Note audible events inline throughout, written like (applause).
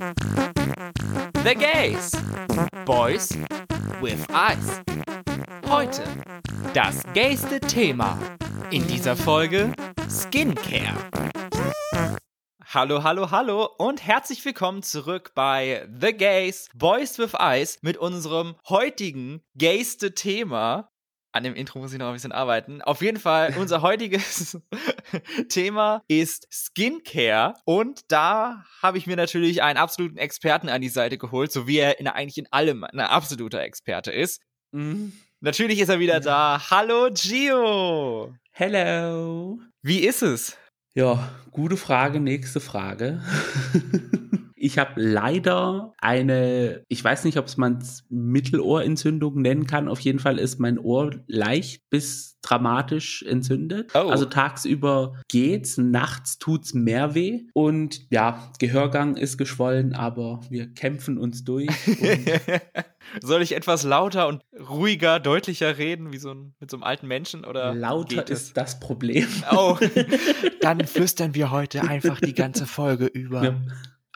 The Gays. Boys with Eyes. Heute das gayste Thema. In dieser Folge Skincare. Hallo, hallo, hallo und herzlich willkommen zurück bei The Gays Boys with Eyes mit unserem heutigen gayste Thema. An dem Intro muss ich noch ein bisschen arbeiten. Auf jeden Fall, unser (laughs) heutiges (laughs) Thema ist Skincare. Und da habe ich mir natürlich einen absoluten Experten an die Seite geholt, so wie er in, eigentlich in allem ein absoluter Experte ist. Mhm. Natürlich ist er wieder da. Hallo, Gio. Hello. Wie ist es? Ja, gute Frage, nächste Frage. (laughs) Ich habe leider eine, ich weiß nicht, ob es man Mittelohrentzündung nennen kann. Auf jeden Fall ist mein Ohr leicht bis dramatisch entzündet. Oh. Also tagsüber geht's, nachts tut's mehr weh. Und ja, Gehörgang ist geschwollen, aber wir kämpfen uns durch. (laughs) Soll ich etwas lauter und ruhiger, deutlicher reden, wie so ein, mit so einem alten Menschen? Oder lauter ist das Problem. Oh, (laughs) dann flüstern wir heute einfach die ganze Folge über. Ja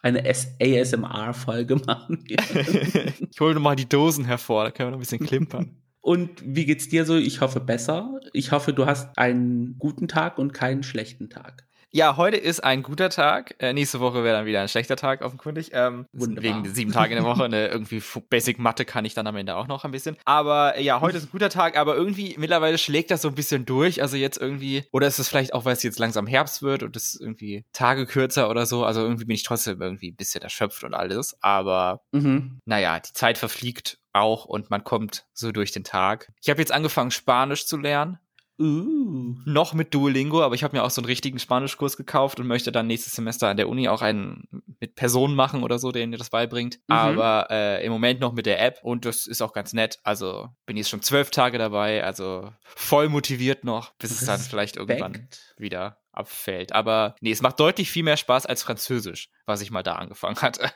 eine ASMR-Folge (laughs) machen. ich hole mal die Dosen hervor, da können wir noch ein bisschen klimpern. (laughs) Und wie geht's dir so? Ich hoffe besser. Ich hoffe, du hast einen guten Tag und keinen schlechten Tag. Ja, heute ist ein guter Tag. Äh, nächste Woche wäre dann wieder ein schlechter Tag, offenkundig. Ähm, wegen sieben Tage in der Woche. Ne, (laughs) irgendwie Basic Mathe kann ich dann am Ende auch noch ein bisschen. Aber äh, ja, heute ist ein guter Tag, aber irgendwie mittlerweile schlägt das so ein bisschen durch. Also jetzt irgendwie, oder ist es vielleicht auch, weil es jetzt langsam Herbst wird und es irgendwie Tage kürzer oder so. Also irgendwie bin ich trotzdem irgendwie ein bisschen erschöpft und alles. Aber mhm. naja, die Zeit verfliegt auch und man kommt so durch den Tag. Ich habe jetzt angefangen, Spanisch zu lernen. Uh. Noch mit Duolingo, aber ich habe mir auch so einen richtigen Spanischkurs gekauft und möchte dann nächstes Semester an der Uni auch einen mit Personen machen oder so, der mir das beibringt. Mhm. Aber äh, im Moment noch mit der App und das ist auch ganz nett. Also bin jetzt schon zwölf Tage dabei, also voll motiviert noch, bis es dann vielleicht irgendwann wieder abfällt. Aber nee, es macht deutlich viel mehr Spaß als Französisch, was ich mal da angefangen hatte.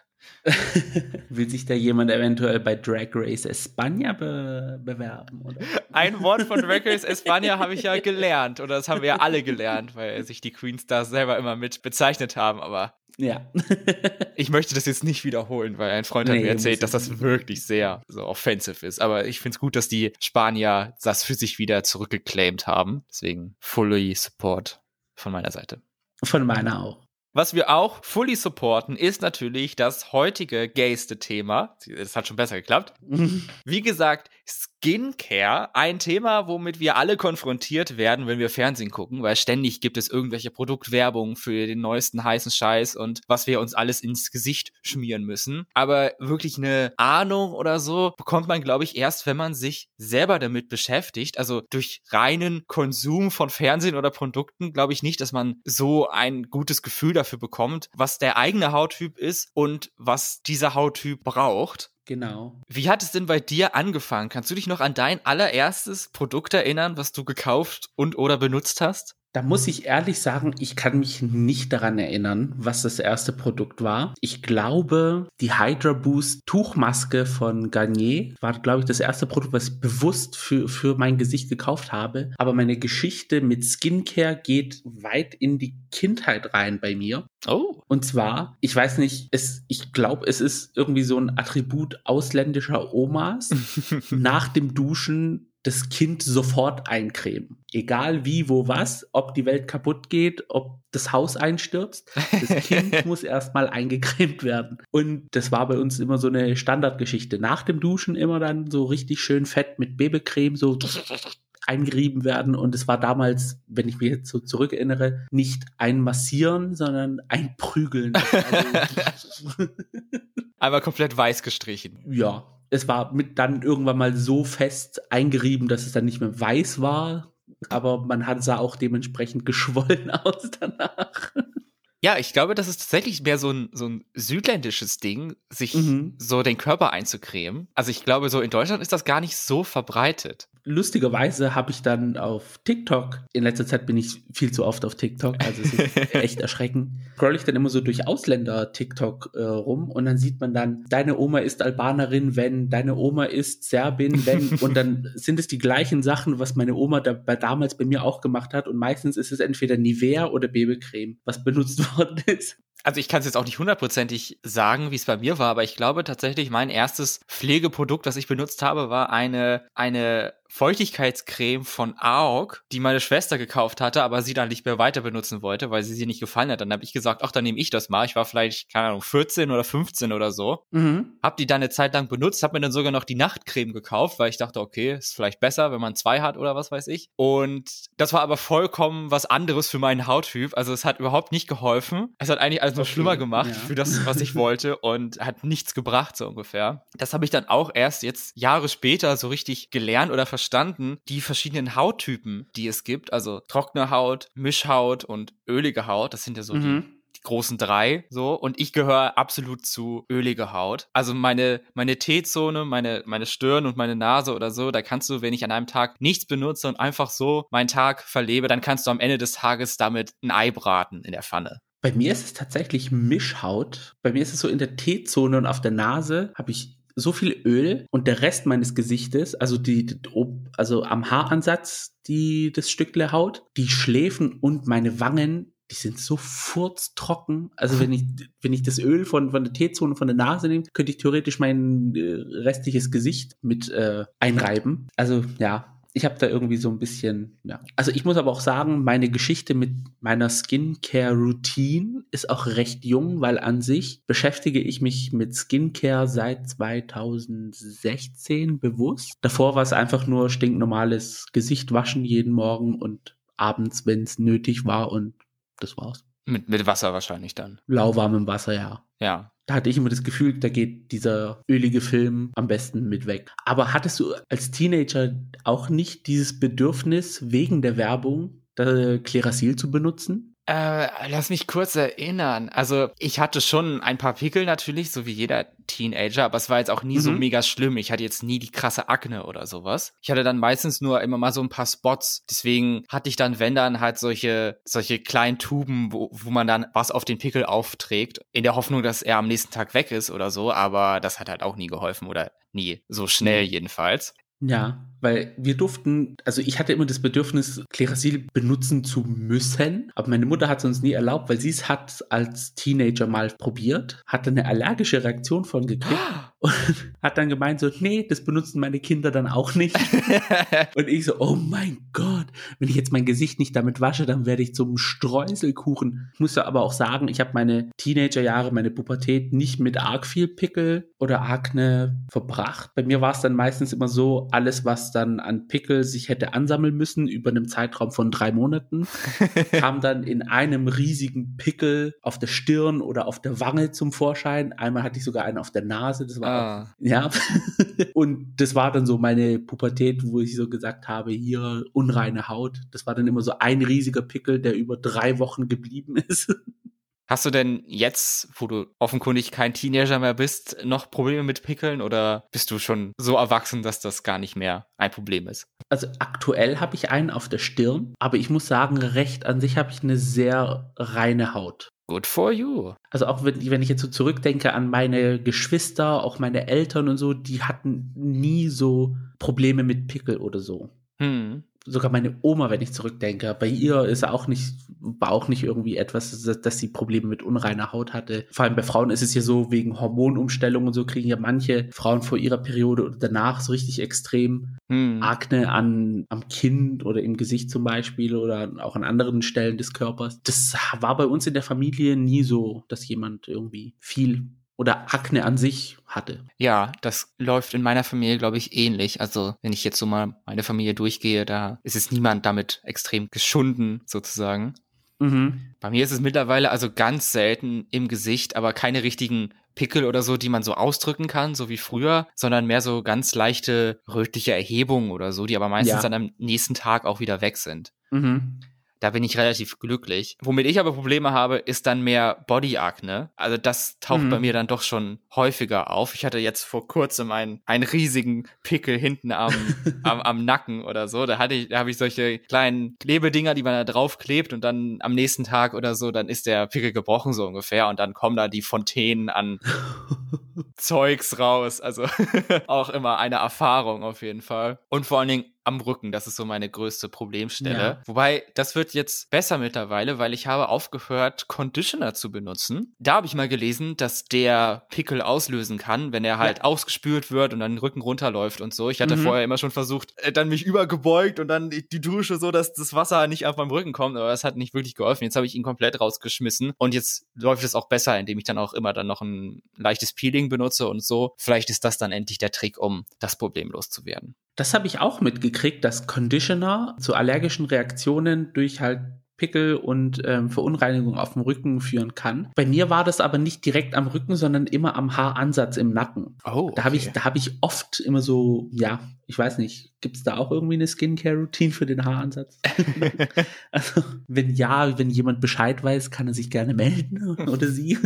(laughs) Will sich da jemand eventuell bei Drag Race España be bewerben? Oder? Ein Wort von Drag Race (laughs) España habe ich ja gelernt, oder das haben wir ja alle gelernt, weil sich die Queens da selber immer mit bezeichnet haben, aber ja. (laughs) ich möchte das jetzt nicht wiederholen, weil ein Freund nee, hat mir erzählt, dass das wirklich sehr so offensive ist. Aber ich finde es gut, dass die Spanier das für sich wieder zurückgeclaimed haben. Deswegen fully support von meiner Seite. Von meiner auch. Was wir auch fully supporten, ist natürlich das heutige gayste Thema. Das hat schon besser geklappt. (laughs) Wie gesagt, Skincare, ein Thema, womit wir alle konfrontiert werden, wenn wir Fernsehen gucken, weil ständig gibt es irgendwelche Produktwerbung für den neuesten heißen Scheiß und was wir uns alles ins Gesicht schmieren müssen. Aber wirklich eine Ahnung oder so bekommt man, glaube ich, erst, wenn man sich selber damit beschäftigt. Also durch reinen Konsum von Fernsehen oder Produkten glaube ich nicht, dass man so ein gutes Gefühl dafür bekommt, was der eigene Hauttyp ist und was dieser Hauttyp braucht. Genau. Wie hat es denn bei dir angefangen? Kannst du dich noch an dein allererstes Produkt erinnern, was du gekauft und oder benutzt hast? Da muss ich ehrlich sagen, ich kann mich nicht daran erinnern, was das erste Produkt war. Ich glaube, die Hydra Boost Tuchmaske von Garnier war, glaube ich, das erste Produkt, was ich bewusst für, für mein Gesicht gekauft habe. Aber meine Geschichte mit Skincare geht weit in die Kindheit rein bei mir. Oh. Und zwar, ich weiß nicht, es, ich glaube, es ist irgendwie so ein Attribut ausländischer Omas. (laughs) Nach dem Duschen das Kind sofort eincremen. Egal wie, wo, was, ob die Welt kaputt geht, ob das Haus einstürzt, das Kind (laughs) muss erstmal eingecremt werden. Und das war bei uns immer so eine Standardgeschichte. Nach dem Duschen immer dann so richtig schön fett mit Babycreme so eingerieben werden. Und es war damals, wenn ich mich jetzt so zurückerinnere, nicht ein Massieren, sondern ein Prügeln. (laughs) Also Einmal komplett weiß gestrichen. Ja, es war mit dann irgendwann mal so fest eingerieben, dass es dann nicht mehr weiß war, aber man hat sah auch dementsprechend (laughs) geschwollen aus danach. Ja, ich glaube, das ist tatsächlich mehr so ein, so ein südländisches Ding, sich mhm. so den Körper einzucremen. Also ich glaube, so in Deutschland ist das gar nicht so verbreitet. Lustigerweise habe ich dann auf TikTok, in letzter Zeit bin ich viel zu oft auf TikTok, also es ist (laughs) echt erschreckend, scroll ich dann immer so durch Ausländer-TikTok äh, rum und dann sieht man dann, deine Oma ist Albanerin, wenn, deine Oma ist Serbin, wenn, (laughs) und dann sind es die gleichen Sachen, was meine Oma da, bei, damals bei mir auch gemacht hat und meistens ist es entweder Nivea oder Babycreme, was benutzt (laughs) worden ist also ich kann es jetzt auch nicht hundertprozentig sagen, wie es bei mir war, aber ich glaube tatsächlich, mein erstes Pflegeprodukt, das ich benutzt habe, war eine, eine Feuchtigkeitscreme von AOK, die meine Schwester gekauft hatte, aber sie dann nicht mehr weiter benutzen wollte, weil sie sie nicht gefallen hat. Dann habe ich gesagt, ach, dann nehme ich das mal. Ich war vielleicht, keine Ahnung, 14 oder 15 oder so. Mhm. Hab die dann eine Zeit lang benutzt, hab mir dann sogar noch die Nachtcreme gekauft, weil ich dachte, okay, ist vielleicht besser, wenn man zwei hat oder was weiß ich. Und das war aber vollkommen was anderes für meinen Hauttyp. Also es hat überhaupt nicht geholfen. Es hat eigentlich alles nur okay. schlimmer gemacht ja. für das, was ich wollte und hat nichts gebracht, so ungefähr. Das habe ich dann auch erst jetzt Jahre später so richtig gelernt oder verstanden, die verschiedenen Hauttypen, die es gibt. Also trockene Haut, Mischhaut und ölige Haut. Das sind ja so mhm. die die großen drei so und ich gehöre absolut zu ölige Haut. Also meine meine T-Zone, meine meine Stirn und meine Nase oder so, da kannst du, wenn ich an einem Tag nichts benutze und einfach so meinen Tag verlebe, dann kannst du am Ende des Tages damit ein Ei braten in der Pfanne. Bei mir ist es tatsächlich Mischhaut. Bei mir ist es so in der T-Zone und auf der Nase habe ich so viel Öl und der Rest meines Gesichtes, also die, also am Haaransatz, die das Stückle Haut, die Schläfen und meine Wangen, die sind so furztrocken. Also wenn ich wenn ich das Öl von von der T-Zone von der Nase nehme, könnte ich theoretisch mein äh, restliches Gesicht mit äh, einreiben. Also ja, ich habe da irgendwie so ein bisschen, ja. Also ich muss aber auch sagen, meine Geschichte mit meiner Skincare-Routine ist auch recht jung, weil an sich beschäftige ich mich mit Skincare seit 2016 bewusst. Davor war es einfach nur stinknormales Gesicht waschen jeden Morgen und abends, wenn es nötig war und das war's. Mit, mit Wasser wahrscheinlich dann. Lauwarmem Wasser, ja. Ja da hatte ich immer das Gefühl, da geht dieser ölige Film am besten mit weg. Aber hattest du als Teenager auch nicht dieses Bedürfnis, wegen der Werbung, Klerasil zu benutzen? Äh, lass mich kurz erinnern. Also, ich hatte schon ein paar Pickel natürlich, so wie jeder Teenager, aber es war jetzt auch nie mhm. so mega schlimm. Ich hatte jetzt nie die krasse Akne oder sowas. Ich hatte dann meistens nur immer mal so ein paar Spots. Deswegen hatte ich dann, wenn dann halt solche, solche kleinen Tuben, wo, wo man dann was auf den Pickel aufträgt, in der Hoffnung, dass er am nächsten Tag weg ist oder so. Aber das hat halt auch nie geholfen oder nie. So schnell mhm. jedenfalls. Ja, weil wir durften, also ich hatte immer das Bedürfnis, Klerasil benutzen zu müssen, aber meine Mutter hat es uns nie erlaubt, weil sie es hat als Teenager mal probiert, hatte eine allergische Reaktion von gekriegt (gasps) und hat dann gemeint so, nee, das benutzen meine Kinder dann auch nicht. (laughs) und ich so, oh mein Gott, wenn ich jetzt mein Gesicht nicht damit wasche, dann werde ich zum Streuselkuchen. Ich muss ja aber auch sagen, ich habe meine Teenagerjahre, meine Pubertät nicht mit arg viel Pickel oder Akne verbracht. Bei mir war es dann meistens immer so, alles, was dann an Pickel sich hätte ansammeln müssen über einem Zeitraum von drei Monaten, (laughs) kam dann in einem riesigen Pickel auf der Stirn oder auf der Wange zum Vorschein. Einmal hatte ich sogar einen auf der Nase. Das war Ah. Ja. (laughs) und das war dann so meine Pubertät, wo ich so gesagt habe, hier unreine Haut. Das war dann immer so ein riesiger Pickel, der über drei Wochen geblieben ist. (laughs) Hast du denn jetzt, wo du offenkundig kein Teenager mehr bist, noch Probleme mit Pickeln oder bist du schon so erwachsen, dass das gar nicht mehr ein Problem ist? Also aktuell habe ich einen auf der Stirn, aber ich muss sagen, recht an sich habe ich eine sehr reine Haut. Good for you. Also auch wenn, wenn ich jetzt so zurückdenke an meine Geschwister, auch meine Eltern und so, die hatten nie so Probleme mit Pickel oder so. Hm sogar meine Oma, wenn ich zurückdenke, bei ihr ist auch nicht, war auch nicht irgendwie etwas, dass, dass sie Probleme mit unreiner Haut hatte. Vor allem bei Frauen ist es ja so, wegen Hormonumstellungen und so kriegen ja manche Frauen vor ihrer Periode oder danach so richtig extrem hm. Akne an, am Kinn oder im Gesicht zum Beispiel oder auch an anderen Stellen des Körpers. Das war bei uns in der Familie nie so, dass jemand irgendwie viel oder Akne an sich hatte. Ja, das läuft in meiner Familie, glaube ich, ähnlich. Also, wenn ich jetzt so mal meine Familie durchgehe, da ist es niemand damit extrem geschunden, sozusagen. Mhm. Bei mir ist es mittlerweile also ganz selten im Gesicht, aber keine richtigen Pickel oder so, die man so ausdrücken kann, so wie früher, sondern mehr so ganz leichte rötliche Erhebungen oder so, die aber meistens ja. dann am nächsten Tag auch wieder weg sind. Mhm. Da bin ich relativ glücklich. Womit ich aber Probleme habe, ist dann mehr Body-Akne. Also das taucht mhm. bei mir dann doch schon häufiger auf. Ich hatte jetzt vor kurzem einen, einen riesigen Pickel hinten am, (laughs) am, am Nacken oder so. Da hatte ich, da habe ich solche kleinen Klebedinger, die man da drauf klebt und dann am nächsten Tag oder so, dann ist der Pickel gebrochen so ungefähr und dann kommen da die Fontänen an (laughs) Zeugs raus. Also (laughs) auch immer eine Erfahrung auf jeden Fall. Und vor allen Dingen am Rücken. Das ist so meine größte Problemstelle. Ja. Wobei, das wird jetzt besser mittlerweile, weil ich habe aufgehört, Conditioner zu benutzen. Da habe ich mal gelesen, dass der Pickel auslösen kann, wenn er halt ja. ausgespült wird und dann den Rücken runterläuft und so. Ich hatte mhm. vorher immer schon versucht, äh, dann mich übergebeugt und dann die Dusche so, dass das Wasser nicht auf meinem Rücken kommt, aber das hat nicht wirklich geholfen. Jetzt habe ich ihn komplett rausgeschmissen und jetzt läuft es auch besser, indem ich dann auch immer dann noch ein leichtes Peeling benutze und so. Vielleicht ist das dann endlich der Trick, um das Problem loszuwerden. Das habe ich auch mitgekriegt, dass Conditioner zu allergischen Reaktionen durch halt Pickel und ähm, Verunreinigung auf dem Rücken führen kann. Bei mir war das aber nicht direkt am Rücken, sondern immer am Haaransatz im Nacken. Oh, okay. Da habe ich, da habe ich oft immer so, ja, ich weiß nicht, gibt es da auch irgendwie eine Skincare-Routine für den Haaransatz? (laughs) also, wenn ja, wenn jemand Bescheid weiß, kann er sich gerne melden (laughs) oder sie.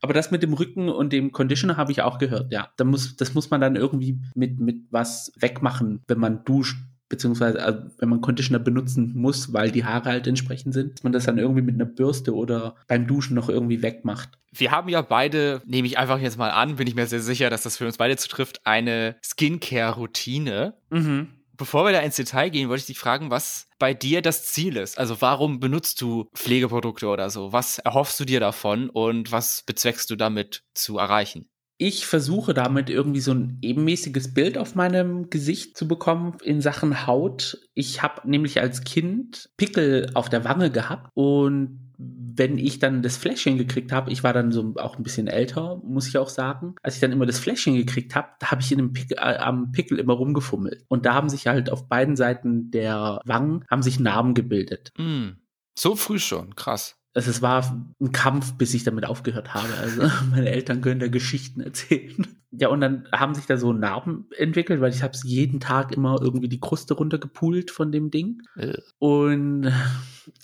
aber das mit dem Rücken und dem Conditioner habe ich auch gehört, ja. Da muss, das muss man dann irgendwie mit, mit was wegmachen, wenn man duscht beziehungsweise also wenn man Conditioner benutzen muss, weil die Haare halt entsprechend sind, dass man das dann irgendwie mit einer Bürste oder beim Duschen noch irgendwie wegmacht. Wir haben ja beide, nehme ich einfach jetzt mal an, bin ich mir sehr sicher, dass das für uns beide zutrifft, eine Skincare-Routine. Mhm. Bevor wir da ins Detail gehen, wollte ich dich fragen, was bei dir das Ziel ist. Also warum benutzt du Pflegeprodukte oder so? Was erhoffst du dir davon und was bezweckst du damit zu erreichen? Ich versuche damit irgendwie so ein ebenmäßiges Bild auf meinem Gesicht zu bekommen in Sachen Haut. Ich habe nämlich als Kind Pickel auf der Wange gehabt und wenn ich dann das Fläschchen gekriegt habe, ich war dann so auch ein bisschen älter, muss ich auch sagen, als ich dann immer das Fläschchen gekriegt habe, da habe ich in dem Pickel, äh, am Pickel immer rumgefummelt. Und da haben sich halt auf beiden Seiten der Wangen haben sich Narben gebildet. Mm, so früh schon, krass. Also es war ein Kampf, bis ich damit aufgehört habe. Also (laughs) meine Eltern können da Geschichten erzählen. (laughs) Ja, und dann haben sich da so Narben entwickelt, weil ich habe jeden Tag immer irgendwie die Kruste runtergepult von dem Ding. Äh. Und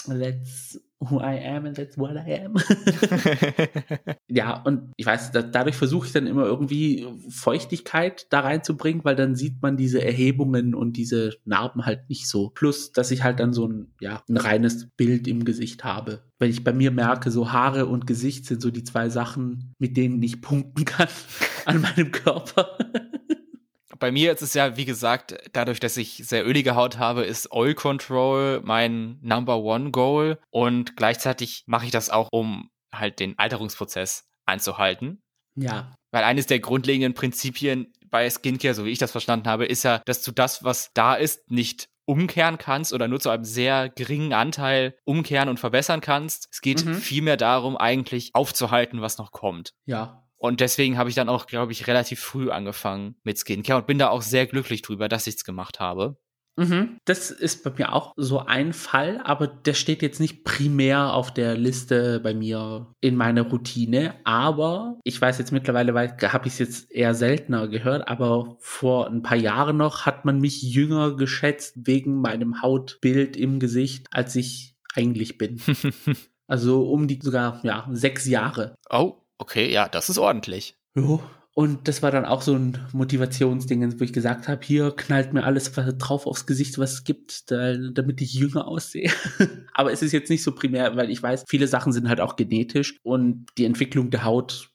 let's who I am and that's what I am. (laughs) ja, und ich weiß, da, dadurch versuche ich dann immer irgendwie Feuchtigkeit da reinzubringen, weil dann sieht man diese Erhebungen und diese Narben halt nicht so. Plus, dass ich halt dann so ein, ja, ein reines Bild im Gesicht habe. Wenn ich bei mir merke, so Haare und Gesicht sind so die zwei Sachen, mit denen ich punkten kann (laughs) an meinem Körper. Bei mir ist es ja, wie gesagt, dadurch, dass ich sehr ölige Haut habe, ist Oil Control mein Number One Goal. Und gleichzeitig mache ich das auch, um halt den Alterungsprozess einzuhalten. Ja. Weil eines der grundlegenden Prinzipien bei Skincare, so wie ich das verstanden habe, ist ja, dass du das, was da ist, nicht umkehren kannst oder nur zu einem sehr geringen Anteil umkehren und verbessern kannst. Es geht mhm. vielmehr darum, eigentlich aufzuhalten, was noch kommt. Ja. Und deswegen habe ich dann auch, glaube ich, relativ früh angefangen mit Skincare und bin da auch sehr glücklich drüber, dass ich es gemacht habe. Mhm. Das ist bei mir auch so ein Fall, aber der steht jetzt nicht primär auf der Liste bei mir in meiner Routine. Aber ich weiß jetzt mittlerweile, weil habe ich es jetzt eher seltener gehört, aber vor ein paar Jahren noch hat man mich jünger geschätzt wegen meinem Hautbild im Gesicht, als ich eigentlich bin. (laughs) also um die sogar ja sechs Jahre. Oh, Okay, ja, das ist ordentlich. Jo. Und das war dann auch so ein Motivationsding, wo ich gesagt habe, hier knallt mir alles drauf aufs Gesicht, was es gibt, da, damit ich jünger aussehe. (laughs) Aber es ist jetzt nicht so primär, weil ich weiß, viele Sachen sind halt auch genetisch und die Entwicklung der Haut,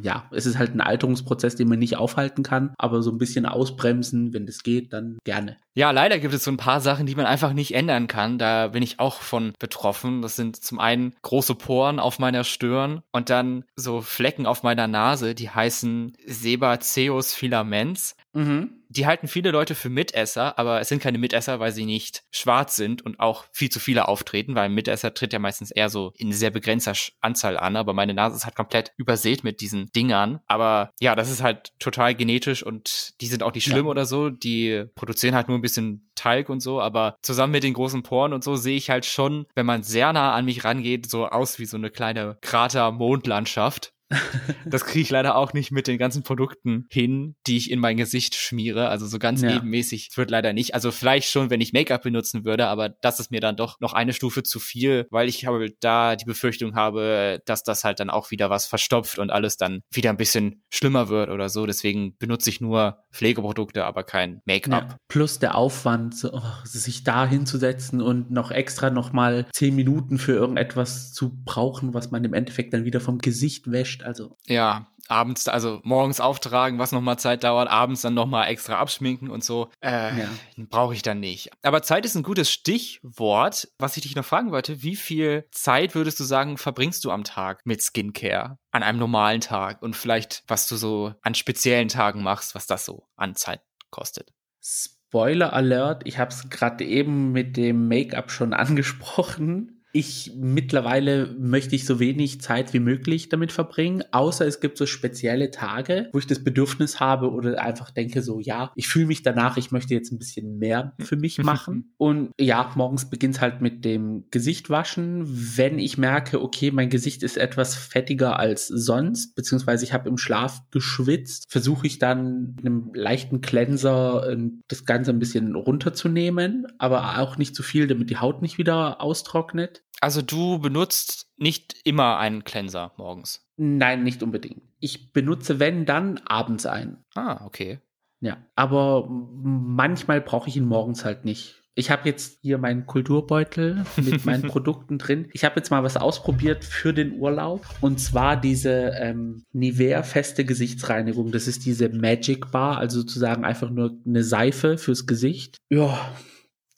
ja, es ist halt ein Alterungsprozess, den man nicht aufhalten kann, aber so ein bisschen ausbremsen, wenn das geht, dann gerne. Ja, leider gibt es so ein paar Sachen, die man einfach nicht ändern kann. Da bin ich auch von betroffen. Das sind zum einen große Poren auf meiner Stirn und dann so Flecken auf meiner Nase, die heißen Sebaceus filaments. Mhm. Die halten viele Leute für Mitesser, aber es sind keine Mitesser, weil sie nicht schwarz sind und auch viel zu viele auftreten, weil ein Mitesser tritt ja meistens eher so in sehr begrenzter Anzahl an, aber meine Nase ist halt komplett übersät mit diesen Dingern. Aber ja, das ist halt total genetisch und die sind auch nicht schlimm ja. oder so. Die produzieren halt nur ein bisschen Talg und so, aber zusammen mit den großen Poren und so sehe ich halt schon, wenn man sehr nah an mich rangeht, so aus wie so eine kleine Krater-Mondlandschaft. (laughs) das kriege ich leider auch nicht mit den ganzen Produkten hin, die ich in mein Gesicht schmiere. Also so ganz ja. ebenmäßig wird leider nicht. Also vielleicht schon, wenn ich Make-up benutzen würde, aber das ist mir dann doch noch eine Stufe zu viel, weil ich habe da die Befürchtung habe, dass das halt dann auch wieder was verstopft und alles dann wieder ein bisschen schlimmer wird oder so. Deswegen benutze ich nur Pflegeprodukte, aber kein Make-up. Ja, plus der Aufwand, oh, sich da hinzusetzen und noch extra noch mal zehn Minuten für irgendetwas zu brauchen, was man im Endeffekt dann wieder vom Gesicht wäscht. Also ja, abends, also morgens auftragen, was nochmal Zeit dauert, abends dann nochmal extra abschminken und so. Äh, ja. Brauche ich dann nicht. Aber Zeit ist ein gutes Stichwort. Was ich dich noch fragen wollte, wie viel Zeit würdest du sagen, verbringst du am Tag mit Skincare? An einem normalen Tag und vielleicht, was du so an speziellen Tagen machst, was das so an Zeit kostet. Spoiler Alert, ich habe es gerade eben mit dem Make-up schon (laughs) angesprochen ich mittlerweile möchte ich so wenig Zeit wie möglich damit verbringen, außer es gibt so spezielle Tage, wo ich das Bedürfnis habe oder einfach denke so, ja, ich fühle mich danach, ich möchte jetzt ein bisschen mehr für mich (laughs) machen. Und ja, morgens beginnt halt mit dem Gesicht waschen. Wenn ich merke, okay, mein Gesicht ist etwas fettiger als sonst, beziehungsweise ich habe im Schlaf geschwitzt, versuche ich dann mit einem leichten Cleanser äh, das Ganze ein bisschen runterzunehmen, aber auch nicht zu viel, damit die Haut nicht wieder austrocknet. Also du benutzt nicht immer einen Cleanser morgens? Nein, nicht unbedingt. Ich benutze, wenn, dann abends einen. Ah, okay. Ja, aber manchmal brauche ich ihn morgens halt nicht. Ich habe jetzt hier meinen Kulturbeutel (laughs) mit meinen Produkten drin. Ich habe jetzt mal was ausprobiert für den Urlaub. Und zwar diese ähm, Nivea feste Gesichtsreinigung. Das ist diese Magic Bar, also sozusagen einfach nur eine Seife fürs Gesicht. Ja,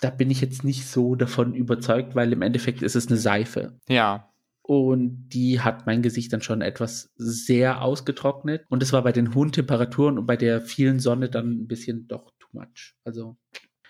da bin ich jetzt nicht so davon überzeugt, weil im Endeffekt ist es eine Seife. Ja. Und die hat mein Gesicht dann schon etwas sehr ausgetrocknet. Und das war bei den hohen Temperaturen und bei der vielen Sonne dann ein bisschen doch too much. Also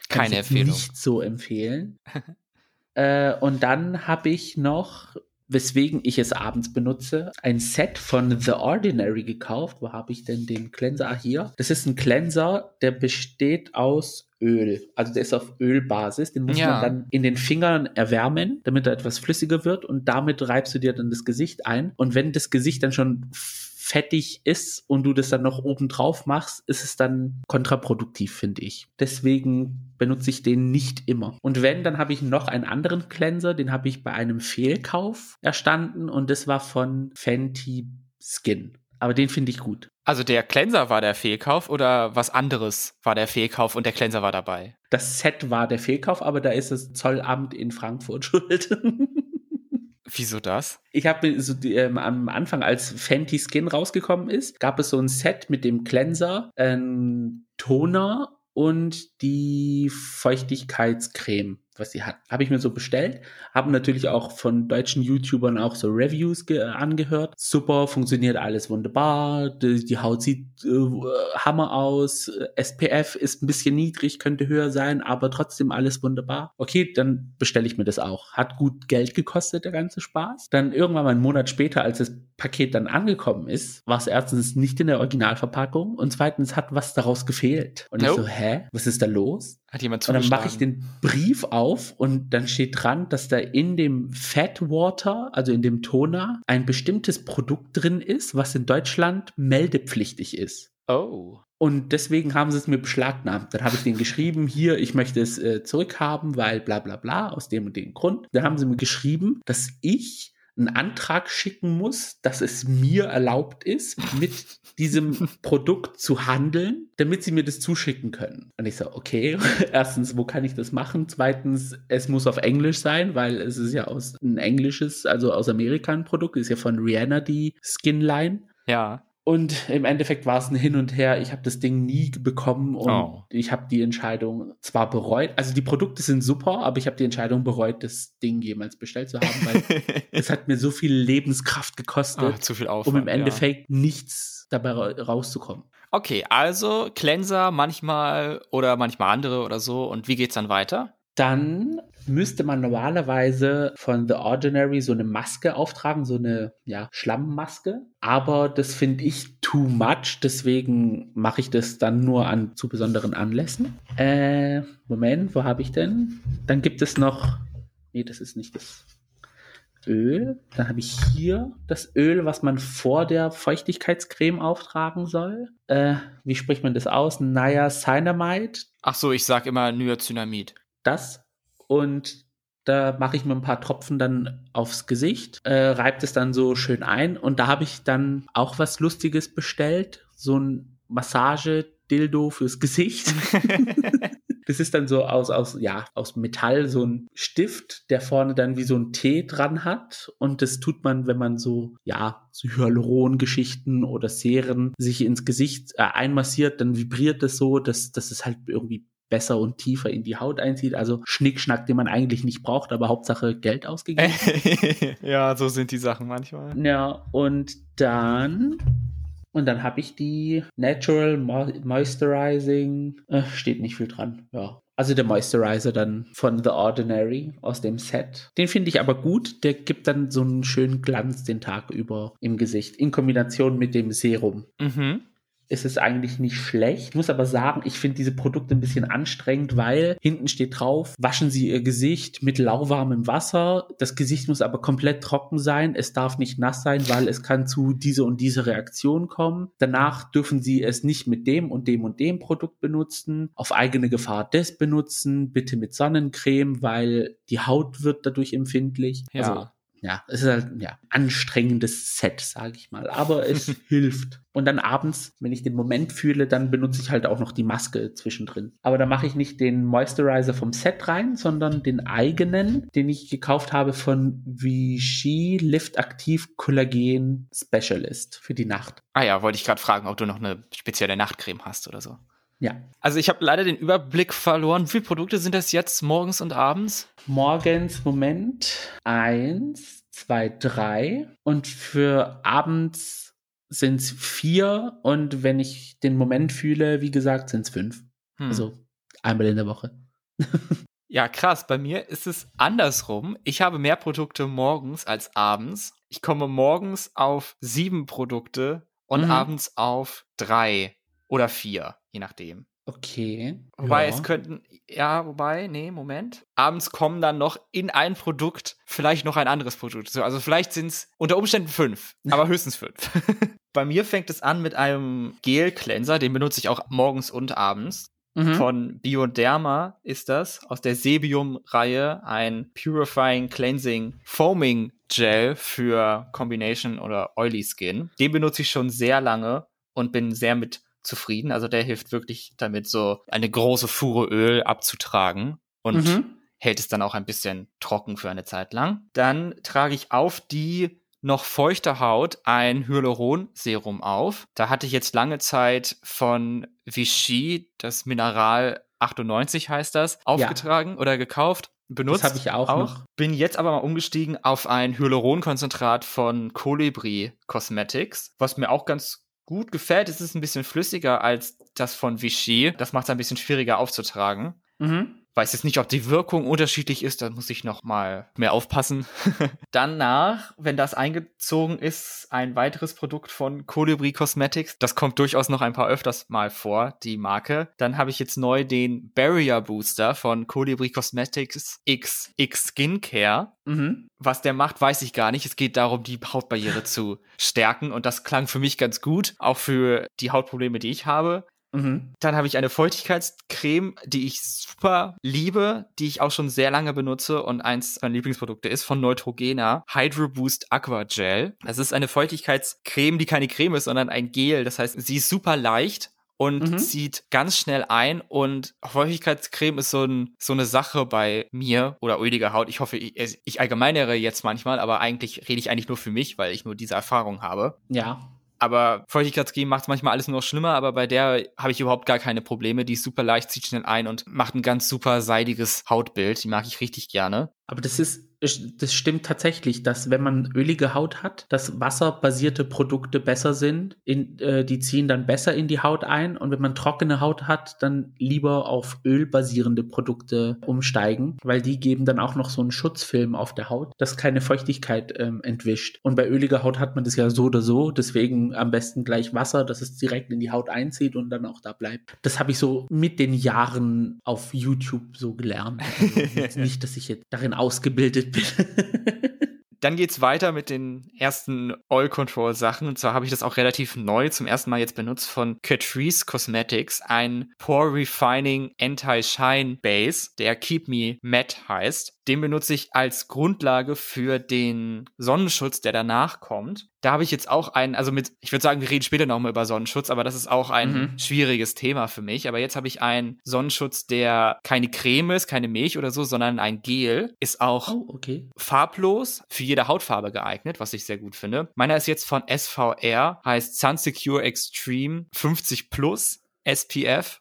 keine Empfehlung. Nicht so empfehlen. (laughs) äh, und dann habe ich noch weswegen ich es abends benutze, ein Set von The Ordinary gekauft. Wo habe ich denn den Cleanser? Ah, hier. Das ist ein Cleanser, der besteht aus Öl. Also der ist auf Ölbasis. Den muss ja. man dann in den Fingern erwärmen, damit er etwas flüssiger wird und damit reibst du dir dann das Gesicht ein. Und wenn das Gesicht dann schon fettig ist und du das dann noch oben drauf machst, ist es dann kontraproduktiv, finde ich. Deswegen benutze ich den nicht immer. Und wenn, dann habe ich noch einen anderen Cleanser, den habe ich bei einem Fehlkauf erstanden und das war von Fenty Skin. Aber den finde ich gut. Also der Cleanser war der Fehlkauf oder was anderes war der Fehlkauf und der Cleanser war dabei? Das Set war der Fehlkauf, aber da ist das Zollamt in Frankfurt (laughs) schuld. Wieso das? Ich habe so ähm, am Anfang, als Fenty Skin rausgekommen ist, gab es so ein Set mit dem Cleanser, ein Toner und die Feuchtigkeitscreme was sie hat. Habe ich mir so bestellt, habe natürlich auch von deutschen YouTubern auch so Reviews angehört. Super, funktioniert alles wunderbar, die, die Haut sieht äh, Hammer aus, SPF ist ein bisschen niedrig, könnte höher sein, aber trotzdem alles wunderbar. Okay, dann bestelle ich mir das auch. Hat gut Geld gekostet, der ganze Spaß. Dann irgendwann mal einen Monat später, als das Paket dann angekommen ist, war es erstens nicht in der Originalverpackung und zweitens hat was daraus gefehlt. Und nope. ich so, hä, was ist da los? Hat jemand Und dann mache ich den Brief auf und dann steht dran, dass da in dem Fat Water, also in dem Toner, ein bestimmtes Produkt drin ist, was in Deutschland meldepflichtig ist. Oh. Und deswegen haben sie es mir beschlagnahmt. Dann habe ich denen geschrieben, hier, ich möchte es äh, zurückhaben, weil bla bla bla, aus dem und dem Grund. Dann haben sie mir geschrieben, dass ich einen Antrag schicken muss, dass es mir erlaubt ist, mit diesem (laughs) Produkt zu handeln, damit sie mir das zuschicken können. Und ich so, okay, (laughs) erstens, wo kann ich das machen? Zweitens, es muss auf Englisch sein, weil es ist ja aus ein englisches, also aus Amerika ein Produkt, ist ja von Rihanna die Skinline. Ja. Und im Endeffekt war es ein Hin und Her. Ich habe das Ding nie bekommen und oh. ich habe die Entscheidung zwar bereut. Also die Produkte sind super, aber ich habe die Entscheidung bereut, das Ding jemals bestellt zu haben, weil (laughs) es hat mir so viel Lebenskraft gekostet, Ach, zu viel Aufwand, um im Endeffekt ja. nichts dabei rauszukommen. Okay, also Cleanser manchmal oder manchmal andere oder so. Und wie geht's dann weiter? Dann müsste man normalerweise von The Ordinary so eine Maske auftragen, so eine ja, Schlammmaske. Aber das finde ich too much, deswegen mache ich das dann nur an zu besonderen Anlässen. Äh, Moment, wo habe ich denn? Dann gibt es noch. Nee, das ist nicht das. Öl. Dann habe ich hier das Öl, was man vor der Feuchtigkeitscreme auftragen soll. Äh, wie spricht man das aus? Niacinamide. Ach so, ich sag immer Nyacinamid. Das. Und da mache ich mir ein paar Tropfen dann aufs Gesicht, äh, reibt es dann so schön ein. Und da habe ich dann auch was Lustiges bestellt. So ein Massage-Dildo fürs (laughs) Gesicht. (laughs) Das ist dann so aus, aus, ja, aus Metall, so ein Stift, der vorne dann wie so ein T dran hat. Und das tut man, wenn man so, ja, so Hyaluron-Geschichten oder Serien sich ins Gesicht äh, einmassiert, dann vibriert das so, dass, dass es halt irgendwie besser und tiefer in die Haut einzieht. Also Schnickschnack, den man eigentlich nicht braucht, aber Hauptsache Geld ausgegeben. (laughs) ja, so sind die Sachen manchmal. Ja, und dann und dann habe ich die Natural Moisturizing, äh, steht nicht viel dran, ja. Also der Moisturizer dann von The Ordinary aus dem Set. Den finde ich aber gut. Der gibt dann so einen schönen Glanz den Tag über im Gesicht. In Kombination mit dem Serum. Mhm ist es eigentlich nicht schlecht. Ich muss aber sagen, ich finde diese Produkte ein bisschen anstrengend, weil hinten steht drauf, waschen Sie Ihr Gesicht mit lauwarmem Wasser. Das Gesicht muss aber komplett trocken sein. Es darf nicht nass sein, weil es kann zu dieser und dieser Reaktion kommen. Danach dürfen Sie es nicht mit dem und dem und dem Produkt benutzen. Auf eigene Gefahr das benutzen. Bitte mit Sonnencreme, weil die Haut wird dadurch empfindlich. Ja. Also, ja, es ist halt ja anstrengendes Set, sage ich mal, aber es (laughs) hilft. Und dann abends, wenn ich den Moment fühle, dann benutze ich halt auch noch die Maske zwischendrin. Aber da mache ich nicht den Moisturizer vom Set rein, sondern den eigenen, den ich gekauft habe von Vichy Lift Aktiv Kollagen Specialist für die Nacht. Ah ja, wollte ich gerade fragen, ob du noch eine spezielle Nachtcreme hast oder so. Ja. Also ich habe leider den Überblick verloren. Wie viele Produkte sind das jetzt morgens und abends? Morgens, Moment, eins, zwei, drei. Und für abends sind es vier. Und wenn ich den Moment fühle, wie gesagt, sind es fünf. Hm. Also einmal in der Woche. (laughs) ja, krass. Bei mir ist es andersrum. Ich habe mehr Produkte morgens als abends. Ich komme morgens auf sieben Produkte und mhm. abends auf drei oder vier je nachdem. Okay. Wobei ja. es könnten, ja, wobei, nee, Moment. Abends kommen dann noch in ein Produkt vielleicht noch ein anderes Produkt. also vielleicht sind es unter Umständen fünf, (laughs) aber höchstens fünf. (laughs) Bei mir fängt es an mit einem Gel-Cleanser, den benutze ich auch morgens und abends. Mhm. Von Bioderma ist das, aus der Sebium-Reihe, ein Purifying Cleansing Foaming Gel für Combination oder Oily Skin. Den benutze ich schon sehr lange und bin sehr mit zufrieden. Also der hilft wirklich damit, so eine große Fuhre Öl abzutragen und mhm. hält es dann auch ein bisschen trocken für eine Zeit lang. Dann trage ich auf die noch feuchte Haut ein Hyaluron-Serum auf. Da hatte ich jetzt lange Zeit von Vichy, das Mineral 98 heißt das, aufgetragen ja. oder gekauft benutzt. Das habe ich auch, auch, noch. Bin jetzt aber mal umgestiegen auf ein Hyaluronkonzentrat von Colibri Cosmetics, was mir auch ganz gut gefällt. Es ist ein bisschen flüssiger als das von Vichy. Das macht es ein bisschen schwieriger aufzutragen. Mhm. Weiß jetzt nicht, ob die Wirkung unterschiedlich ist, da muss ich noch mal mehr aufpassen. (laughs) Danach, wenn das eingezogen ist, ein weiteres Produkt von Colibri Cosmetics. Das kommt durchaus noch ein paar öfters mal vor, die Marke. Dann habe ich jetzt neu den Barrier Booster von Colibri Cosmetics X X Skincare. Mhm. Was der macht, weiß ich gar nicht. Es geht darum, die Hautbarriere zu stärken und das klang für mich ganz gut, auch für die Hautprobleme, die ich habe. Mhm. Dann habe ich eine Feuchtigkeitscreme, die ich super liebe, die ich auch schon sehr lange benutze und eins meiner Lieblingsprodukte ist von Neutrogena, Hydro Boost Aqua Gel. Das ist eine Feuchtigkeitscreme, die keine Creme ist, sondern ein Gel. Das heißt, sie ist super leicht und mhm. zieht ganz schnell ein und Feuchtigkeitscreme ist so, ein, so eine Sache bei mir oder öliger Haut. Ich hoffe, ich, ich allgemeinere jetzt manchmal, aber eigentlich rede ich eigentlich nur für mich, weil ich nur diese Erfahrung habe. Ja. Aber Feuchtigkeitscreme macht manchmal alles nur noch schlimmer, aber bei der habe ich überhaupt gar keine Probleme. Die ist super leicht, zieht schnell ein und macht ein ganz super seidiges Hautbild. Die mag ich richtig gerne. Aber das ist das stimmt tatsächlich, dass wenn man ölige Haut hat, dass wasserbasierte Produkte besser sind. In, äh, die ziehen dann besser in die Haut ein. Und wenn man trockene Haut hat, dann lieber auf ölbasierende Produkte umsteigen, weil die geben dann auch noch so einen Schutzfilm auf der Haut, das keine Feuchtigkeit ähm, entwischt. Und bei öliger Haut hat man das ja so oder so. Deswegen am besten gleich Wasser, dass es direkt in die Haut einzieht und dann auch da bleibt. Das habe ich so mit den Jahren auf YouTube so gelernt. Also (laughs) nicht, dass ich jetzt darin ausgebildet bin. (laughs) dann geht's weiter mit den ersten Oil Control Sachen. Und zwar habe ich das auch relativ neu zum ersten Mal jetzt benutzt von Catrice Cosmetics, ein Pore Refining Anti-Shine Base, der Keep Me Matte heißt. Den benutze ich als Grundlage für den Sonnenschutz, der danach kommt. Da habe ich jetzt auch einen, also mit, ich würde sagen, wir reden später nochmal über Sonnenschutz, aber das ist auch ein mhm. schwieriges Thema für mich. Aber jetzt habe ich einen Sonnenschutz, der keine Creme ist, keine Milch oder so, sondern ein Gel. Ist auch oh, okay. farblos, für jede Hautfarbe geeignet, was ich sehr gut finde. Meiner ist jetzt von SVR, heißt Sun Secure Extreme 50 Plus SPF.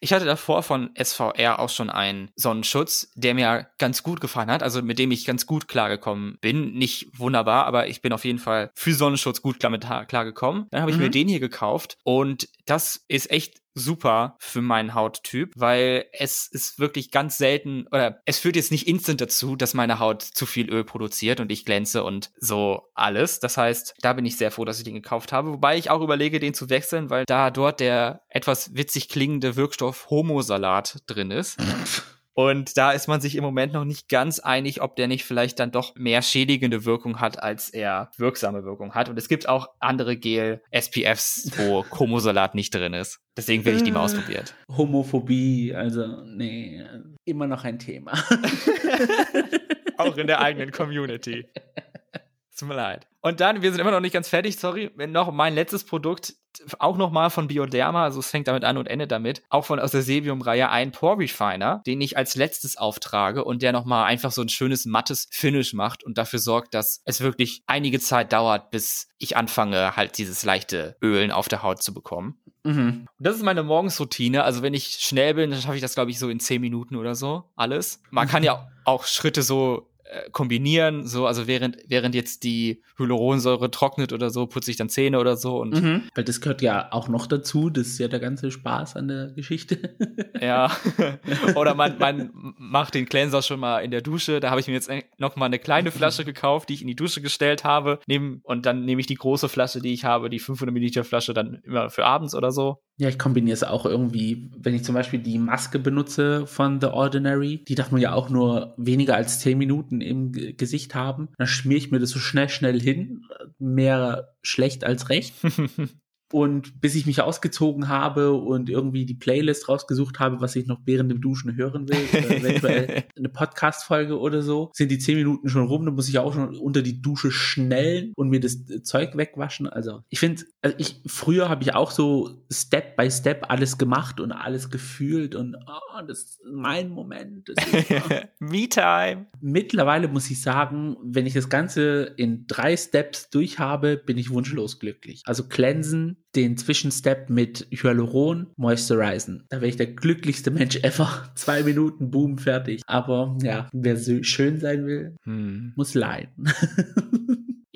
Ich hatte davor von SVR auch schon einen Sonnenschutz, der mir ganz gut gefallen hat, also mit dem ich ganz gut klargekommen bin. Nicht wunderbar, aber ich bin auf jeden Fall für Sonnenschutz gut klargekommen. Dann habe ich mhm. mir den hier gekauft und das ist echt super für meinen Hauttyp, weil es ist wirklich ganz selten oder es führt jetzt nicht instant dazu, dass meine Haut zu viel Öl produziert und ich glänze und so alles. Das heißt, da bin ich sehr froh, dass ich den gekauft habe, wobei ich auch überlege, den zu wechseln, weil da dort der etwas witzig klingende Wirkstoff Homosalat drin ist. (laughs) Und da ist man sich im Moment noch nicht ganz einig, ob der nicht vielleicht dann doch mehr schädigende Wirkung hat, als er wirksame Wirkung hat. Und es gibt auch andere Gel-SPFs, wo (laughs) Chromosolat nicht drin ist. Deswegen will ich die mal ausprobiert. Homophobie, also nee, immer noch ein Thema. (laughs) (laughs) auch in der eigenen Community. Tut mir leid. Und dann, wir sind immer noch nicht ganz fertig, sorry, noch mein letztes Produkt, auch nochmal von Bioderma, also es fängt damit an und endet damit, auch von aus der Sebium-Reihe, ein Pore Refiner, den ich als letztes auftrage und der nochmal einfach so ein schönes mattes Finish macht und dafür sorgt, dass es wirklich einige Zeit dauert, bis ich anfange, halt dieses leichte Ölen auf der Haut zu bekommen. Mhm. Und das ist meine Morgensroutine. Also wenn ich schnell bin, dann schaffe ich das, glaube ich, so in zehn Minuten oder so. Alles. Man kann ja (laughs) auch Schritte so äh, kombinieren, so, also während, während jetzt die Hyaluronsäure trocknet oder so, putze ich dann Zähne oder so und. Mhm. Weil das gehört ja auch noch dazu, das ist ja der ganze Spaß an der Geschichte. (laughs) ja. (laughs) oder man, man macht den Cleanser schon mal in der Dusche, da habe ich mir jetzt noch mal eine kleine Flasche gekauft, die ich in die Dusche gestellt habe, nehm, und dann nehme ich die große Flasche, die ich habe, die 500 Milliliter Flasche dann immer für abends oder so. Ja, ich kombiniere es auch irgendwie, wenn ich zum Beispiel die Maske benutze von The Ordinary, die darf man ja auch nur weniger als 10 Minuten im Gesicht haben. Dann schmiere ich mir das so schnell, schnell hin. Mehr schlecht als recht. (laughs) Und bis ich mich ausgezogen habe und irgendwie die Playlist rausgesucht habe, was ich noch während dem Duschen hören will, (laughs) eventuell eine Podcast-Folge oder so, sind die zehn Minuten schon rum. Dann muss ich auch schon unter die Dusche schnellen und mir das Zeug wegwaschen. Also ich finde, also ich früher habe ich auch so Step by Step alles gemacht und alles gefühlt und oh, das ist mein Moment. (laughs) Me-Time. Mittlerweile muss ich sagen, wenn ich das Ganze in drei Steps durchhabe, bin ich wunschlos glücklich. Also cleansen, den Zwischenstep mit Hyaluron moisturizing. Da wäre ich der glücklichste Mensch ever. (laughs) Zwei Minuten, boom, fertig. Aber ja, wer so schön sein will, hm. muss leiden. (laughs)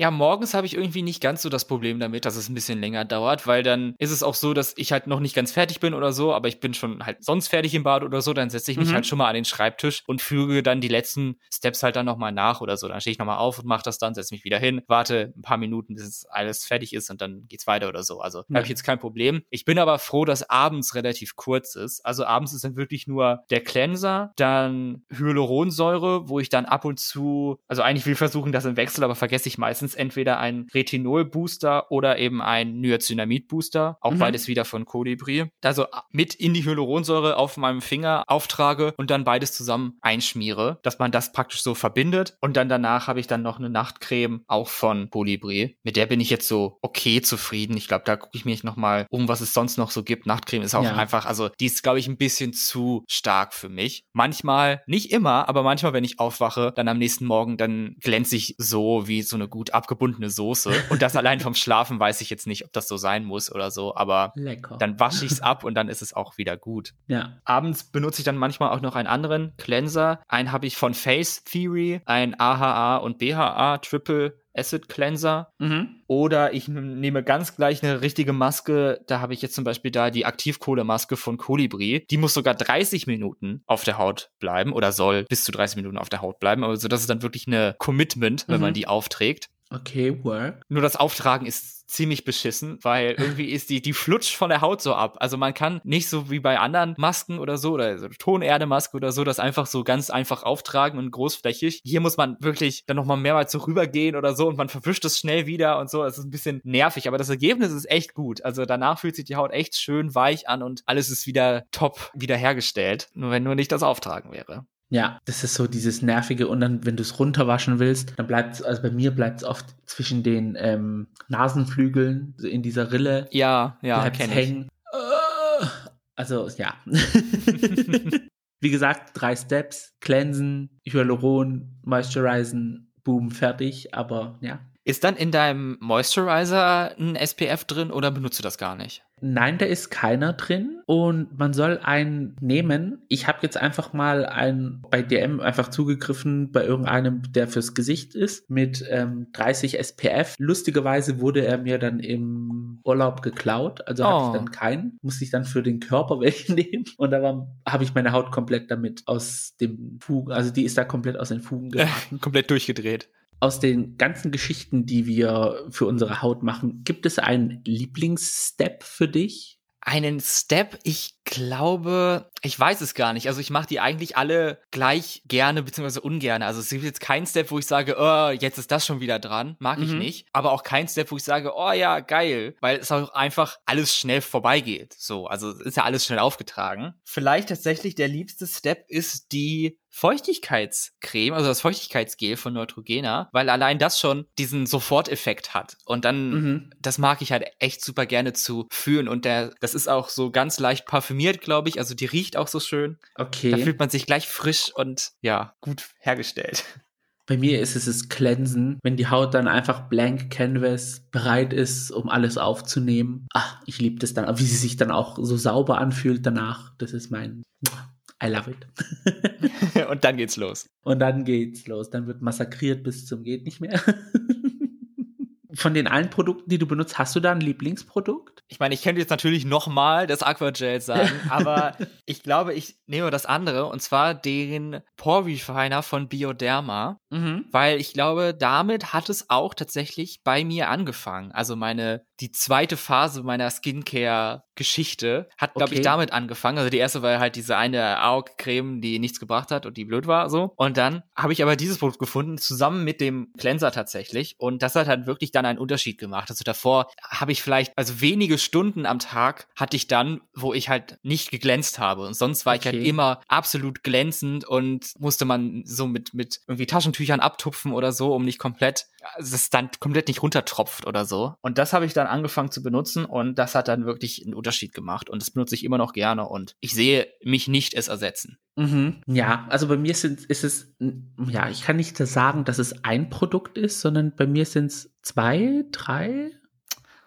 Ja, morgens habe ich irgendwie nicht ganz so das Problem damit, dass es ein bisschen länger dauert, weil dann ist es auch so, dass ich halt noch nicht ganz fertig bin oder so, aber ich bin schon halt sonst fertig im Bad oder so, dann setze ich mich mhm. halt schon mal an den Schreibtisch und füge dann die letzten Steps halt dann nochmal nach oder so. Dann stehe ich nochmal auf und mache das dann, setze mich wieder hin, warte ein paar Minuten, bis alles fertig ist und dann geht's weiter oder so. Also ja. habe ich jetzt kein Problem. Ich bin aber froh, dass abends relativ kurz ist. Also abends ist dann wirklich nur der Cleanser, dann Hyaluronsäure, wo ich dann ab und zu, also eigentlich will ich versuchen, das im Wechsel, aber vergesse ich meistens meistens entweder ein Retinol-Booster oder eben ein Niacinamid-Booster, auch mhm. beides wieder von Colibri. Also mit in die Hyaluronsäure auf meinem Finger auftrage und dann beides zusammen einschmiere, dass man das praktisch so verbindet. Und dann danach habe ich dann noch eine Nachtcreme, auch von Colibri. Mit der bin ich jetzt so okay zufrieden. Ich glaube, da gucke ich mich nochmal um, was es sonst noch so gibt. Nachtcreme ist auch ja. einfach, also die ist, glaube ich, ein bisschen zu stark für mich. Manchmal, nicht immer, aber manchmal, wenn ich aufwache, dann am nächsten Morgen, dann glänze ich so wie so eine gut abgebundene Soße. Und das allein vom Schlafen weiß ich jetzt nicht, ob das so sein muss oder so, aber Lecker. dann wasche ich es ab und dann ist es auch wieder gut. Ja. Abends benutze ich dann manchmal auch noch einen anderen Cleanser. Einen habe ich von Face Theory, ein AHA und BHA Triple Acid Cleanser. Mhm. Oder ich nehme ganz gleich eine richtige Maske. Da habe ich jetzt zum Beispiel da die Aktivkohlemaske von Colibri. Die muss sogar 30 Minuten auf der Haut bleiben oder soll bis zu 30 Minuten auf der Haut bleiben. Also das ist dann wirklich eine Commitment, wenn mhm. man die aufträgt. Okay, work. Nur das Auftragen ist ziemlich beschissen, weil (laughs) irgendwie ist die, die flutscht von der Haut so ab. Also man kann nicht so wie bei anderen Masken oder so, oder so Tonerdemaske oder so, das einfach so ganz einfach auftragen und großflächig. Hier muss man wirklich dann nochmal mehrmals so rübergehen oder so und man verwischt es schnell wieder und so. Es ist ein bisschen nervig, aber das Ergebnis ist echt gut. Also danach fühlt sich die Haut echt schön weich an und alles ist wieder top wiederhergestellt. Nur wenn nur nicht das Auftragen wäre. Ja, das ist so dieses Nervige. Und dann, wenn du es runterwaschen willst, dann bleibt es, also bei mir bleibt es oft zwischen den ähm, Nasenflügeln in dieser Rille. Ja, ja, kenn hängen. Ich. Also, ja. (laughs) Wie gesagt, drei Steps: Cleansen, Hyaluron, Moisturizing, boom, fertig. Aber ja. Ist dann in deinem Moisturizer ein SPF drin oder benutzt du das gar nicht? Nein, da ist keiner drin und man soll einen nehmen. Ich habe jetzt einfach mal einen bei DM einfach zugegriffen bei irgendeinem, der fürs Gesicht ist, mit ähm, 30 SPF. Lustigerweise wurde er mir dann im Urlaub geklaut, also oh. hatte ich dann keinen. Musste ich dann für den Körper (laughs) welchen nehmen und da habe ich meine Haut komplett damit aus dem Fugen, also die ist da komplett aus den Fugen (laughs) geraten. komplett durchgedreht aus den ganzen Geschichten, die wir für unsere Haut machen, gibt es einen Lieblingsstep für dich? Einen Step? Ich glaube, ich weiß es gar nicht. Also ich mache die eigentlich alle gleich gerne bzw. ungerne. Also es gibt jetzt keinen Step, wo ich sage, oh, jetzt ist das schon wieder dran. Mag mhm. ich nicht. Aber auch kein Step, wo ich sage, oh ja, geil. Weil es auch einfach alles schnell vorbeigeht. So, also ist ja alles schnell aufgetragen. Vielleicht tatsächlich der liebste Step ist die Feuchtigkeitscreme, also das Feuchtigkeitsgel von Neutrogena, weil allein das schon diesen Soforteffekt hat. Und dann, mhm. das mag ich halt echt super gerne zu fühlen. Und der, das ist auch so ganz leicht parfümiert parfümiert, glaube ich. Also die riecht auch so schön. Okay. Da fühlt man sich gleich frisch und ja, gut hergestellt. Bei mir ist es das Cleansen, wenn die Haut dann einfach blank Canvas bereit ist, um alles aufzunehmen. Ach, ich liebe das dann. Wie sie sich dann auch so sauber anfühlt danach. Das ist mein. I love it. (laughs) und dann geht's los. Und dann geht's los. Dann wird massakriert bis zum geht nicht mehr. (laughs) Von den allen Produkten, die du benutzt, hast du da ein Lieblingsprodukt? Ich meine, ich könnte jetzt natürlich nochmal das Aquagel sagen, (laughs) aber ich glaube, ich nehme das andere und zwar den Pore Refiner von Bioderma, mhm. weil ich glaube, damit hat es auch tatsächlich bei mir angefangen. Also meine die zweite Phase meiner Skincare-Geschichte hat, glaube okay. ich, damit angefangen. Also die erste war halt diese eine Aug-Creme, die nichts gebracht hat und die blöd war, so. Und dann habe ich aber dieses Produkt gefunden, zusammen mit dem Cleanser tatsächlich. Und das hat halt wirklich dann einen Unterschied gemacht. Also davor habe ich vielleicht, also wenige Stunden am Tag hatte ich dann, wo ich halt nicht geglänzt habe. Und sonst war okay. ich halt immer absolut glänzend und musste man so mit, mit irgendwie Taschentüchern abtupfen oder so, um nicht komplett, also das dann komplett nicht runtertropft oder so. Und das habe ich dann angefangen zu benutzen und das hat dann wirklich einen Unterschied gemacht und das benutze ich immer noch gerne und ich sehe mich nicht es ersetzen. Mhm. Ja, also bei mir sind, ist es, ja, ich kann nicht sagen, dass es ein Produkt ist, sondern bei mir sind es zwei, drei.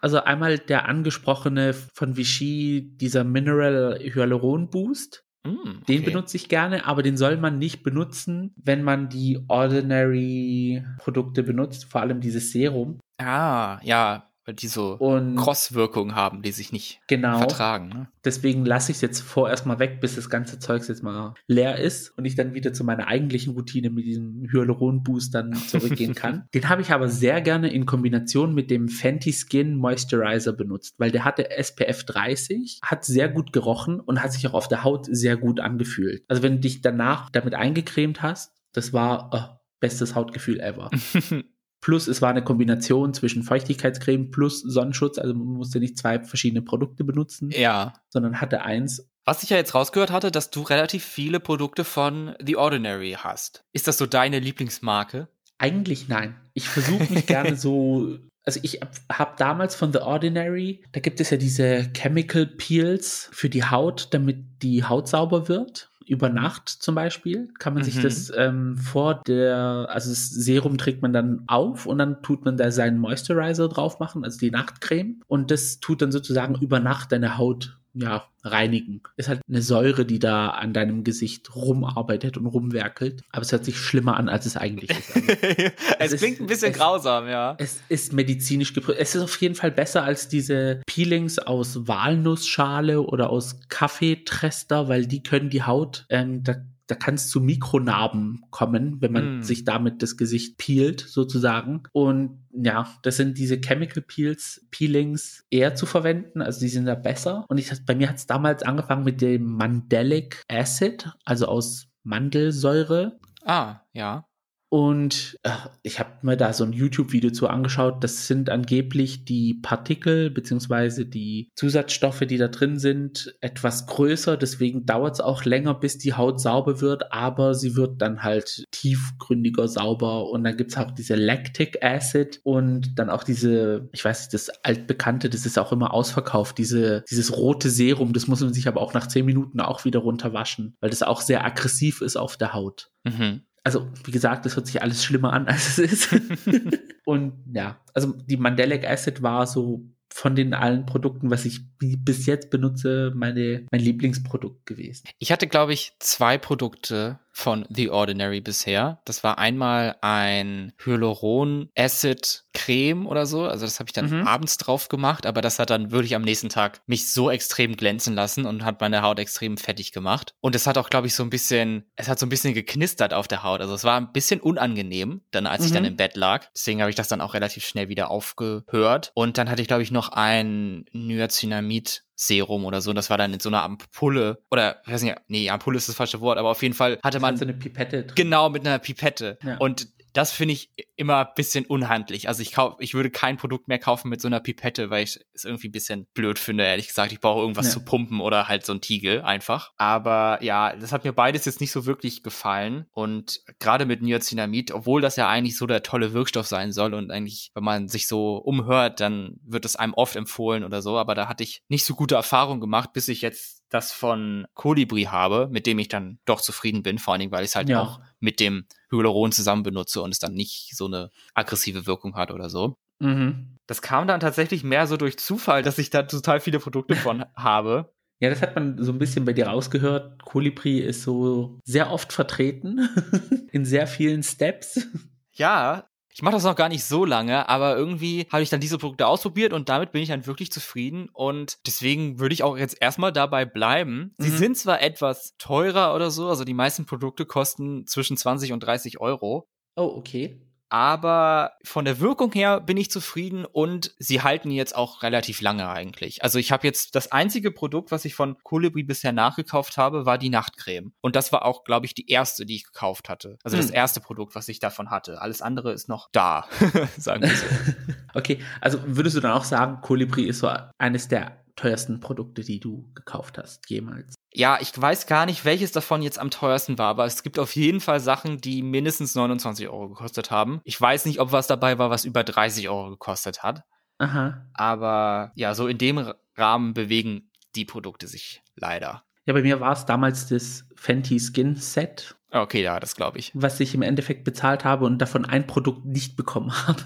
Also einmal der angesprochene von Vichy, dieser Mineral Hyaluron Boost. Mm, okay. Den benutze ich gerne, aber den soll man nicht benutzen, wenn man die Ordinary Produkte benutzt, vor allem dieses Serum. Ah, ja, weil die so und Crosswirkungen haben, die sich nicht genau, vertragen. Ne? Deswegen lasse ich es jetzt vorerst mal weg, bis das ganze Zeug jetzt mal leer ist und ich dann wieder zu meiner eigentlichen Routine mit diesem Hyaluron-Boost dann zurückgehen kann. (laughs) Den habe ich aber sehr gerne in Kombination mit dem Fenty Skin Moisturizer benutzt, weil der hatte SPF 30, hat sehr gut gerochen und hat sich auch auf der Haut sehr gut angefühlt. Also wenn du dich danach damit eingecremt hast, das war oh, bestes Hautgefühl ever. (laughs) Plus es war eine Kombination zwischen Feuchtigkeitscreme plus Sonnenschutz. Also man musste nicht zwei verschiedene Produkte benutzen. Ja. Sondern hatte eins. Was ich ja jetzt rausgehört hatte, dass du relativ viele Produkte von The Ordinary hast. Ist das so deine Lieblingsmarke? Eigentlich nein. Ich versuche mich gerne (laughs) so also ich habe damals von The Ordinary, da gibt es ja diese Chemical Peels für die Haut, damit die Haut sauber wird über Nacht zum Beispiel, kann man mhm. sich das ähm, vor der, also das Serum trägt man dann auf und dann tut man da seinen Moisturizer drauf machen, also die Nachtcreme. Und das tut dann sozusagen über Nacht deine Haut ja, reinigen. Ist halt eine Säure, die da an deinem Gesicht rumarbeitet und rumwerkelt. Aber es hört sich schlimmer an, als es eigentlich ist. (laughs) Also, es, es, klingt ein bisschen es, grausam, ja. Es ist medizinisch geprüft. Es ist auf jeden Fall besser als diese Peelings aus Walnussschale oder aus Kaffeetrester, weil die können die Haut, ähm, da da kann es zu Mikronarben kommen, wenn man mm. sich damit das Gesicht peelt, sozusagen. Und ja, das sind diese Chemical Peels, Peelings eher zu verwenden, also die sind da besser. Und ich, bei mir hat es damals angefangen mit dem Mandelic Acid, also aus Mandelsäure. Ah, ja. Und äh, ich habe mir da so ein YouTube-Video zu angeschaut. Das sind angeblich die Partikel beziehungsweise die Zusatzstoffe, die da drin sind, etwas größer. Deswegen dauert es auch länger, bis die Haut sauber wird. Aber sie wird dann halt tiefgründiger sauber. Und dann gibt es auch diese Lactic Acid und dann auch diese, ich weiß nicht, das altbekannte, das ist auch immer ausverkauft. Diese, dieses rote Serum, das muss man sich aber auch nach zehn Minuten auch wieder runterwaschen, weil das auch sehr aggressiv ist auf der Haut. Mhm also wie gesagt, das hört sich alles schlimmer an, (laughs) als es ist. (laughs) und ja, also die Mandelic Acid war so von den allen Produkten, was ich bis jetzt benutze, meine, mein Lieblingsprodukt gewesen. Ich hatte, glaube ich, zwei Produkte, von The Ordinary bisher. Das war einmal ein Hyaluron Acid Creme oder so. Also das habe ich dann mhm. abends drauf gemacht, aber das hat dann wirklich am nächsten Tag mich so extrem glänzen lassen und hat meine Haut extrem fettig gemacht. Und es hat auch, glaube ich, so ein bisschen, es hat so ein bisschen geknistert auf der Haut. Also es war ein bisschen unangenehm, dann als mhm. ich dann mhm. im Bett lag. Deswegen habe ich das dann auch relativ schnell wieder aufgehört. Und dann hatte ich, glaube ich, noch ein Niacinamid Serum oder so. Und das war dann in so einer Ampulle. Oder, ich weiß nicht, nee, Ampulle ist das falsche Wort, aber auf jeden Fall hatte man. So eine Pipette. Drin. Genau, mit einer Pipette. Ja. Und das finde ich immer ein bisschen unhandlich. Also ich kauf, ich würde kein Produkt mehr kaufen mit so einer Pipette, weil ich es irgendwie ein bisschen blöd finde, ehrlich gesagt. Ich brauche irgendwas ja. zu pumpen oder halt so ein Tiegel einfach. Aber ja, das hat mir beides jetzt nicht so wirklich gefallen. Und gerade mit Niacinamid, obwohl das ja eigentlich so der tolle Wirkstoff sein soll und eigentlich, wenn man sich so umhört, dann wird es einem oft empfohlen oder so. Aber da hatte ich nicht so gute Erfahrungen gemacht, bis ich jetzt das von Colibri habe, mit dem ich dann doch zufrieden bin, vor allen Dingen, weil ich es halt ja. auch mit dem Hyaluron zusammen benutze und es dann nicht so eine aggressive Wirkung hat oder so. Mhm. Das kam dann tatsächlich mehr so durch Zufall, dass ich da total viele Produkte von (laughs) habe. Ja, das hat man so ein bisschen bei dir rausgehört. Colibri ist so sehr oft vertreten (laughs) in sehr vielen Steps. Ja, ich mache das noch gar nicht so lange, aber irgendwie habe ich dann diese Produkte ausprobiert und damit bin ich dann wirklich zufrieden und deswegen würde ich auch jetzt erstmal dabei bleiben. Sie mhm. sind zwar etwas teurer oder so, also die meisten Produkte kosten zwischen 20 und 30 Euro. Oh, okay aber von der Wirkung her bin ich zufrieden und sie halten jetzt auch relativ lange eigentlich. Also ich habe jetzt das einzige Produkt, was ich von Colibri bisher nachgekauft habe, war die Nachtcreme und das war auch, glaube ich, die erste, die ich gekauft hatte. Also hm. das erste Produkt, was ich davon hatte. Alles andere ist noch da, (laughs) sagen wir so. (laughs) okay, also würdest du dann auch sagen, Colibri ist so eines der teuersten Produkte, die du gekauft hast jemals? Ja, ich weiß gar nicht, welches davon jetzt am teuersten war, aber es gibt auf jeden Fall Sachen, die mindestens 29 Euro gekostet haben. Ich weiß nicht, ob was dabei war, was über 30 Euro gekostet hat. Aha. Aber ja, so in dem Rahmen bewegen die Produkte sich leider. Ja, bei mir war es damals das Fenty Skin Set. Okay, ja, das glaube ich. Was ich im Endeffekt bezahlt habe und davon ein Produkt nicht bekommen habe.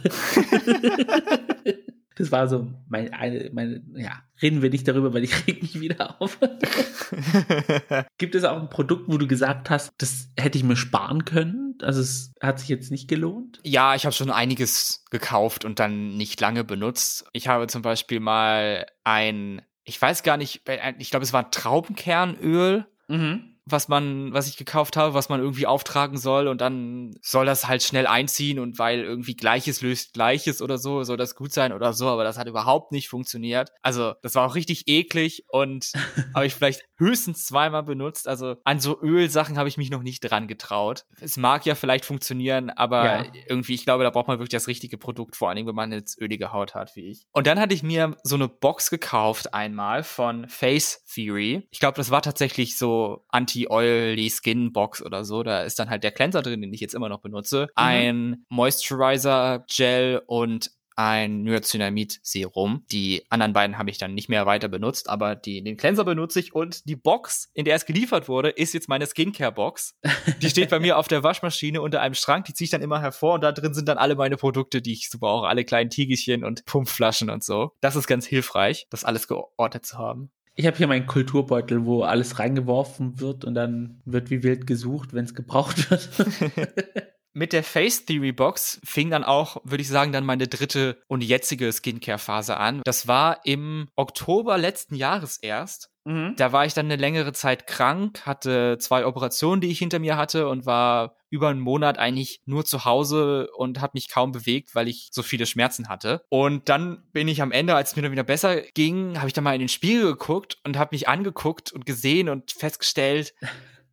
(laughs) (laughs) Das war so meine, eine, meine, ja, reden wir nicht darüber, weil ich (laughs) reg mich wieder auf. (laughs) Gibt es auch ein Produkt, wo du gesagt hast, das hätte ich mir sparen können? Also es hat sich jetzt nicht gelohnt? Ja, ich habe schon einiges gekauft und dann nicht lange benutzt. Ich habe zum Beispiel mal ein, ich weiß gar nicht, ich glaube, es war ein Traubenkernöl. Mhm was man, was ich gekauft habe, was man irgendwie auftragen soll und dann soll das halt schnell einziehen und weil irgendwie Gleiches löst Gleiches oder so, soll das gut sein oder so, aber das hat überhaupt nicht funktioniert. Also, das war auch richtig eklig und (laughs) habe ich vielleicht höchstens zweimal benutzt. Also, an so Ölsachen habe ich mich noch nicht dran getraut. Es mag ja vielleicht funktionieren, aber ja. irgendwie, ich glaube, da braucht man wirklich das richtige Produkt, vor allen Dingen, wenn man jetzt ölige Haut hat wie ich. Und dann hatte ich mir so eine Box gekauft einmal von Face Theory. Ich glaube, das war tatsächlich so anti Anti-Oily Skin Box oder so. Da ist dann halt der Cleanser drin, den ich jetzt immer noch benutze. Mhm. Ein Moisturizer Gel und ein Niacinamid Serum. Die anderen beiden habe ich dann nicht mehr weiter benutzt, aber die, den Cleanser benutze ich und die Box, in der es geliefert wurde, ist jetzt meine Skincare Box. (laughs) Die steht bei mir auf der Waschmaschine unter einem Schrank, die ziehe ich dann immer hervor und da drin sind dann alle meine Produkte, die ich so brauche, alle kleinen Tiegelchen und Pumpflaschen und so. Das ist ganz hilfreich, das alles geordnet zu haben. Ich habe hier meinen Kulturbeutel, wo alles reingeworfen wird und dann wird wie wild gesucht, wenn es gebraucht wird. (laughs) (laughs) mit der Face Theory Box fing dann auch, würde ich sagen, dann meine dritte und jetzige Skincare-Phase an. Das war im Oktober letzten Jahres erst. Mhm. Da war ich dann eine längere Zeit krank, hatte zwei Operationen, die ich hinter mir hatte und war über einen Monat eigentlich nur zu Hause und habe mich kaum bewegt, weil ich so viele Schmerzen hatte. Und dann bin ich am Ende, als es mir dann wieder besser ging, habe ich dann mal in den Spiegel geguckt und habe mich angeguckt und gesehen und festgestellt,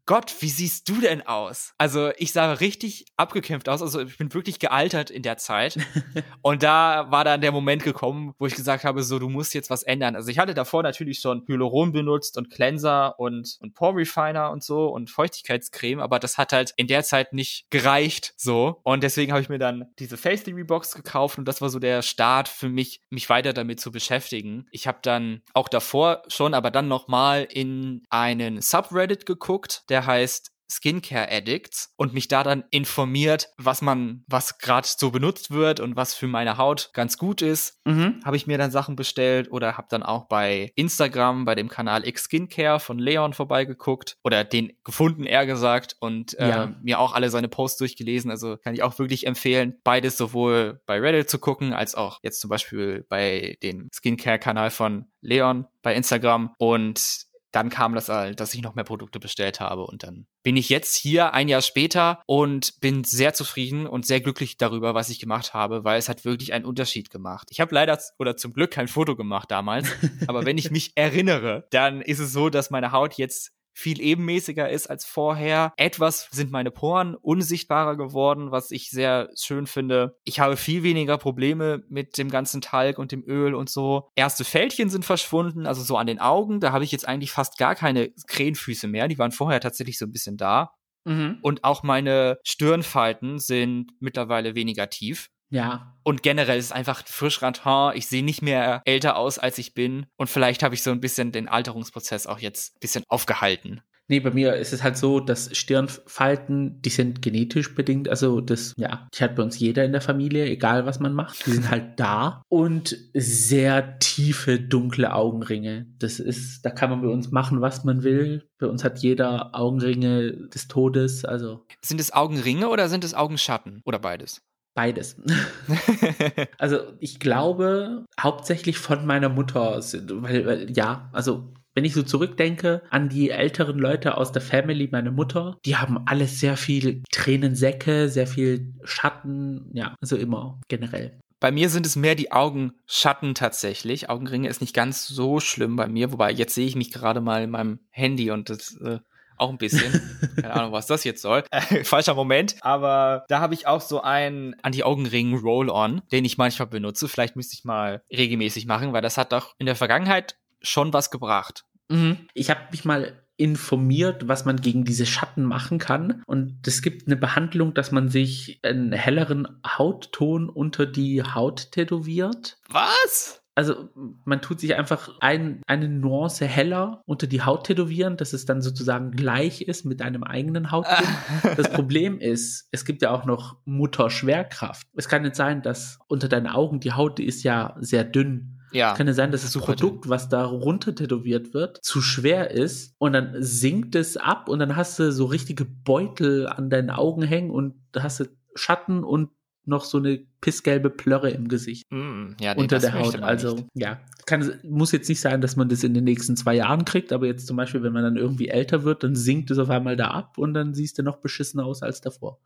Gott, wie siehst du denn aus? Also ich sah richtig abgekämpft aus. Also ich bin wirklich gealtert in der Zeit. (laughs) und da war dann der Moment gekommen, wo ich gesagt habe, so, du musst jetzt was ändern. Also ich hatte davor natürlich schon Hyaluron benutzt und Cleanser und, und Pore Refiner und so und Feuchtigkeitscreme, aber das hat halt in der Zeit nicht gereicht, so. Und deswegen habe ich mir dann diese Face Theory Box gekauft und das war so der Start für mich, mich weiter damit zu beschäftigen. Ich habe dann auch davor schon, aber dann nochmal in einen Subreddit geguckt, der der heißt Skincare Addicts und mich da dann informiert, was man, was gerade so benutzt wird und was für meine Haut ganz gut ist. Mhm. Habe ich mir dann Sachen bestellt oder habe dann auch bei Instagram, bei dem Kanal X Skincare von Leon vorbeigeguckt oder den gefunden, eher gesagt, und äh, ja. mir auch alle seine Posts durchgelesen. Also kann ich auch wirklich empfehlen, beides sowohl bei Reddit zu gucken, als auch jetzt zum Beispiel bei dem Skincare-Kanal von Leon bei Instagram. Und dann kam das halt, dass ich noch mehr Produkte bestellt habe und dann bin ich jetzt hier ein Jahr später und bin sehr zufrieden und sehr glücklich darüber, was ich gemacht habe, weil es hat wirklich einen Unterschied gemacht. Ich habe leider oder zum Glück kein Foto gemacht damals, (laughs) aber wenn ich mich erinnere, dann ist es so, dass meine Haut jetzt viel ebenmäßiger ist als vorher. Etwas sind meine Poren unsichtbarer geworden, was ich sehr schön finde. Ich habe viel weniger Probleme mit dem ganzen Talg und dem Öl und so. Erste Fältchen sind verschwunden, also so an den Augen. Da habe ich jetzt eigentlich fast gar keine Krähenfüße mehr. Die waren vorher tatsächlich so ein bisschen da. Mhm. Und auch meine Stirnfalten sind mittlerweile weniger tief. Ja. Und generell ist es einfach frisch Rantin. Ich sehe nicht mehr älter aus, als ich bin. Und vielleicht habe ich so ein bisschen den Alterungsprozess auch jetzt ein bisschen aufgehalten. Nee, bei mir ist es halt so, dass Stirnfalten, die sind genetisch bedingt. Also das, ja, die hat bei uns jeder in der Familie, egal was man macht. Die sind halt da. Und sehr tiefe, dunkle Augenringe. Das ist, da kann man bei uns machen, was man will. Bei uns hat jeder Augenringe des Todes. Also. Sind es Augenringe oder sind es Augenschatten? Oder beides? Beides. (laughs) (laughs) also ich glaube hauptsächlich von meiner Mutter, weil, weil, ja, also wenn ich so zurückdenke an die älteren Leute aus der Family, meine Mutter, die haben alles sehr viel Tränensäcke, sehr viel Schatten, ja, also immer generell. Bei mir sind es mehr die Augenschatten tatsächlich. Augenringe ist nicht ganz so schlimm bei mir, wobei jetzt sehe ich mich gerade mal in meinem Handy und das äh, auch ein bisschen. (laughs) Keine Ahnung, was das jetzt soll. Äh, falscher Moment. Aber da habe ich auch so einen Anti-Augenring Roll-On, den ich manchmal benutze. Vielleicht müsste ich mal regelmäßig machen, weil das hat doch in der Vergangenheit schon was gebracht. Mhm. Ich habe mich mal informiert, was man gegen diese Schatten machen kann. Und es gibt eine Behandlung, dass man sich einen helleren Hautton unter die Haut tätowiert. Was? Also man tut sich einfach ein, eine Nuance heller unter die Haut tätowieren, dass es dann sozusagen gleich ist mit einem eigenen Hautton. (laughs) das Problem ist, es gibt ja auch noch Mutterschwerkraft. Es kann nicht sein, dass unter deinen Augen die Haut die ist ja sehr dünn. Ja. Es kann ja sein, dass das Produkt, was da runter tätowiert wird, zu schwer ist und dann sinkt es ab und dann hast du so richtige Beutel an deinen Augen hängen und hast du Schatten und noch so eine pissgelbe Plörre im Gesicht. Mm, ja, nee, unter der Haut. Also, nicht. ja. Kann, muss jetzt nicht sein, dass man das in den nächsten zwei Jahren kriegt, aber jetzt zum Beispiel, wenn man dann irgendwie älter wird, dann sinkt es auf einmal da ab und dann siehst du noch beschissener aus als davor.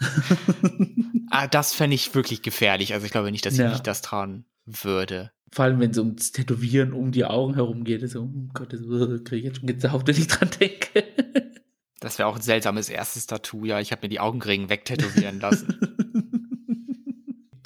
(laughs) ah, das fände ich wirklich gefährlich. Also ich glaube nicht, dass ich ja. mich das trauen würde. Vor allem, wenn es ums Tätowieren um die Augen herum geht, so, um Gottes Willen, kriege ich jetzt schon Gänsehaut, wenn ich dran denke. Das wäre auch ein seltsames erstes Tattoo, ja. Ich habe mir die Augenringe wegtätowieren lassen. (laughs)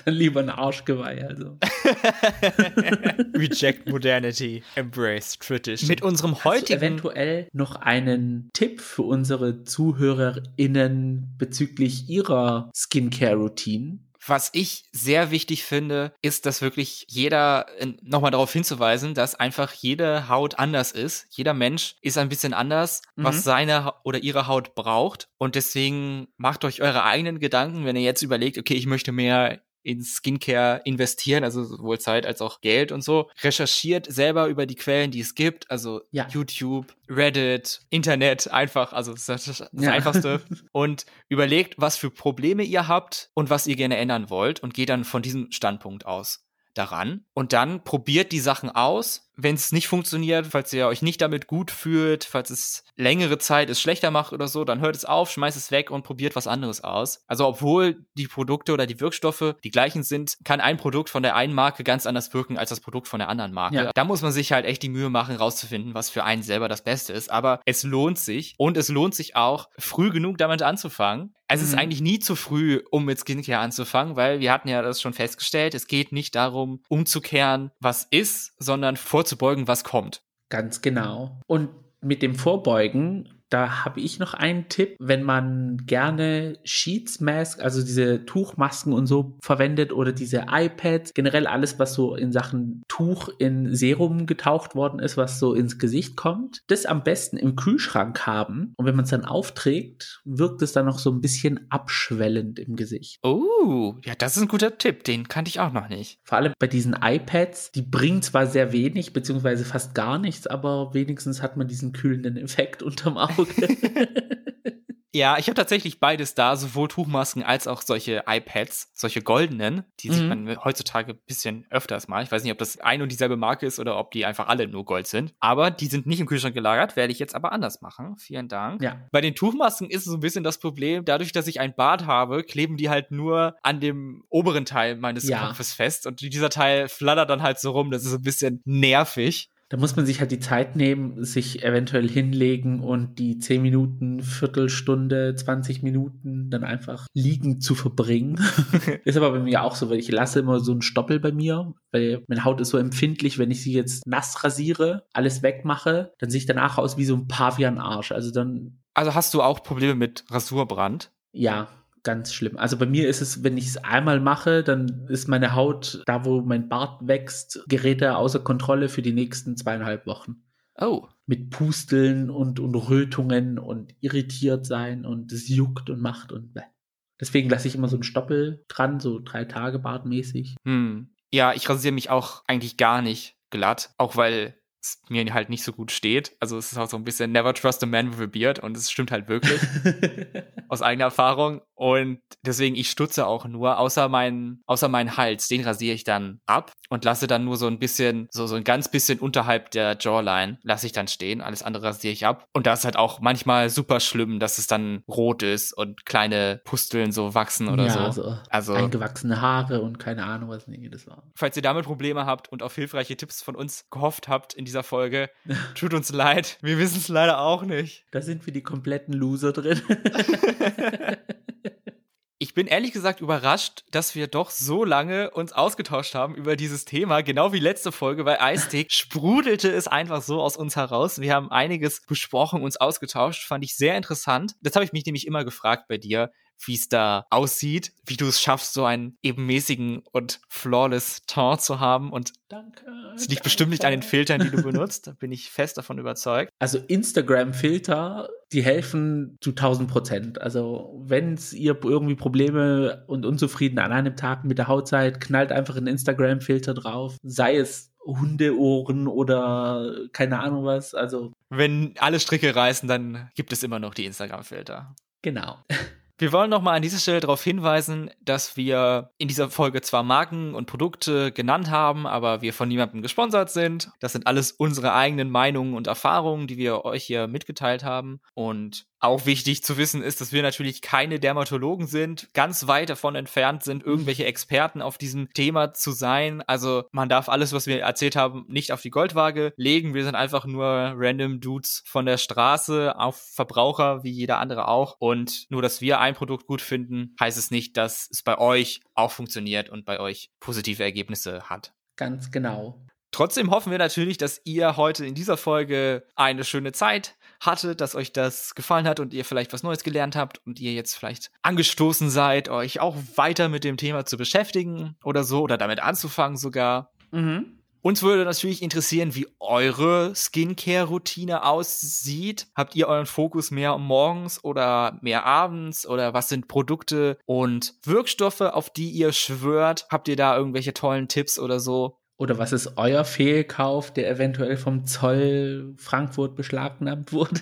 Dann lieber ein Arschgeweih, also. (laughs) Reject Modernity, Embrace Tradition. Mit unserem heutigen. eventuell noch einen Tipp für unsere ZuhörerInnen bezüglich ihrer Skincare-Routine? Was ich sehr wichtig finde, ist, dass wirklich jeder, nochmal darauf hinzuweisen, dass einfach jede Haut anders ist. Jeder Mensch ist ein bisschen anders, mhm. was seine oder ihre Haut braucht. Und deswegen macht euch eure eigenen Gedanken, wenn ihr jetzt überlegt, okay, ich möchte mehr in Skincare investieren, also sowohl Zeit als auch Geld und so, recherchiert selber über die Quellen, die es gibt, also ja. YouTube, Reddit, Internet, einfach, also das ist das ja. Einfachste (laughs) und überlegt, was für Probleme ihr habt und was ihr gerne ändern wollt und geht dann von diesem Standpunkt aus daran und dann probiert die Sachen aus wenn es nicht funktioniert, falls ihr euch nicht damit gut fühlt, falls es längere Zeit es schlechter macht oder so, dann hört es auf, schmeißt es weg und probiert was anderes aus. Also obwohl die Produkte oder die Wirkstoffe die gleichen sind, kann ein Produkt von der einen Marke ganz anders wirken als das Produkt von der anderen Marke. Ja. Da muss man sich halt echt die Mühe machen, rauszufinden, was für einen selber das Beste ist. Aber es lohnt sich und es lohnt sich auch, früh genug damit anzufangen. Es mhm. ist eigentlich nie zu früh, um mit Skincare anzufangen, weil wir hatten ja das schon festgestellt, es geht nicht darum, umzukehren, was ist, sondern vor vorzubeugen, was kommt. Ganz genau. Und mit dem Vorbeugen da habe ich noch einen Tipp, wenn man gerne Sheets Mask, also diese Tuchmasken und so verwendet oder diese iPads, generell alles, was so in Sachen Tuch in Serum getaucht worden ist, was so ins Gesicht kommt, das am besten im Kühlschrank haben. Und wenn man es dann aufträgt, wirkt es dann noch so ein bisschen abschwellend im Gesicht. Oh, ja, das ist ein guter Tipp. Den kannte ich auch noch nicht. Vor allem bei diesen iPads, die bringen zwar sehr wenig, beziehungsweise fast gar nichts, aber wenigstens hat man diesen kühlenden Effekt (laughs) unterm Auge. (laughs) Ja, ich habe tatsächlich beides da, sowohl Tuchmasken als auch solche iPads, solche goldenen, die mhm. sieht man heutzutage ein bisschen öfters mal. Ich weiß nicht, ob das ein und dieselbe Marke ist oder ob die einfach alle nur Gold sind. Aber die sind nicht im Kühlschrank gelagert, werde ich jetzt aber anders machen. Vielen Dank. Ja. Bei den Tuchmasken ist es so ein bisschen das Problem, dadurch, dass ich ein Bart habe, kleben die halt nur an dem oberen Teil meines ja. Kopfes fest und dieser Teil flattert dann halt so rum. Das ist ein bisschen nervig. Da muss man sich halt die Zeit nehmen, sich eventuell hinlegen und die 10 Minuten, Viertelstunde, 20 Minuten dann einfach liegen zu verbringen. (laughs) ist aber bei mir auch so, weil ich lasse immer so einen Stoppel bei mir, weil meine Haut ist so empfindlich, wenn ich sie jetzt nass rasiere, alles wegmache, dann sehe ich danach aus wie so ein Pavian-Arsch. Also dann. Also hast du auch Probleme mit Rasurbrand? Ja, ganz schlimm. Also bei mir ist es, wenn ich es einmal mache, dann ist meine Haut, da wo mein Bart wächst, gerät er außer Kontrolle für die nächsten zweieinhalb Wochen. Oh. Mit Pusteln und, und Rötungen und irritiert sein und es juckt und macht und bäh. Deswegen lasse ich immer so einen Stoppel dran, so drei Tage bartmäßig. Hm. Ja, ich rasiere mich auch eigentlich gar nicht glatt, auch weil es mir halt nicht so gut steht. Also es ist auch so ein bisschen Never trust a man with a beard und es stimmt halt wirklich (laughs) aus eigener Erfahrung. Und deswegen, ich stutze auch nur, außer meinen, außer meinen Hals, den rasiere ich dann ab und lasse dann nur so ein bisschen, so, so ein ganz bisschen unterhalb der Jawline, lasse ich dann stehen. Alles andere rasiere ich ab. Und das ist halt auch manchmal super schlimm, dass es dann rot ist und kleine Pusteln so wachsen oder ja, so. Also, also eingewachsene Haare und keine Ahnung, was nee, das war. Falls ihr damit Probleme habt und auf hilfreiche Tipps von uns gehofft habt in dieser Folge. (laughs) Tut uns leid, wir wissen es leider auch nicht. Da sind wir die kompletten Loser drin. (laughs) Ich bin ehrlich gesagt überrascht, dass wir doch so lange uns ausgetauscht haben über dieses Thema, genau wie letzte Folge bei Eistig (laughs) sprudelte es einfach so aus uns heraus. Wir haben einiges besprochen, uns ausgetauscht, fand ich sehr interessant. Das habe ich mich nämlich immer gefragt bei dir wie es da aussieht, wie du es schaffst, so einen ebenmäßigen und flawless Ton zu haben. Und danke. Es liegt danke. bestimmt nicht an den Filtern, die du (laughs) benutzt. Da bin ich fest davon überzeugt. Also Instagram-Filter, die helfen zu 1000 Prozent. Also wenn ihr irgendwie Probleme und unzufrieden an einem Tag mit der Haut seid, knallt einfach einen Instagram-Filter drauf. Sei es Hundeohren oder keine Ahnung was. Also wenn alle Stricke reißen, dann gibt es immer noch die Instagram-Filter. Genau. (laughs) Wir wollen nochmal an dieser Stelle darauf hinweisen, dass wir in dieser Folge zwar Marken und Produkte genannt haben, aber wir von niemandem gesponsert sind. Das sind alles unsere eigenen Meinungen und Erfahrungen, die wir euch hier mitgeteilt haben. Und auch wichtig zu wissen ist, dass wir natürlich keine Dermatologen sind, ganz weit davon entfernt sind, irgendwelche Experten auf diesem Thema zu sein. Also man darf alles, was wir erzählt haben, nicht auf die Goldwaage legen. Wir sind einfach nur random Dudes von der Straße auf Verbraucher, wie jeder andere auch. Und nur, dass wir ein Produkt gut finden, heißt es nicht, dass es bei euch auch funktioniert und bei euch positive Ergebnisse hat. Ganz genau. Trotzdem hoffen wir natürlich, dass ihr heute in dieser Folge eine schöne Zeit hatte, dass euch das gefallen hat und ihr vielleicht was Neues gelernt habt und ihr jetzt vielleicht angestoßen seid, euch auch weiter mit dem Thema zu beschäftigen oder so oder damit anzufangen sogar. Mhm. Uns würde natürlich interessieren, wie eure Skincare-Routine aussieht. Habt ihr euren Fokus mehr morgens oder mehr abends oder was sind Produkte und Wirkstoffe, auf die ihr schwört? Habt ihr da irgendwelche tollen Tipps oder so? Oder was ist euer Fehlkauf, der eventuell vom Zoll Frankfurt beschlagnahmt wurde?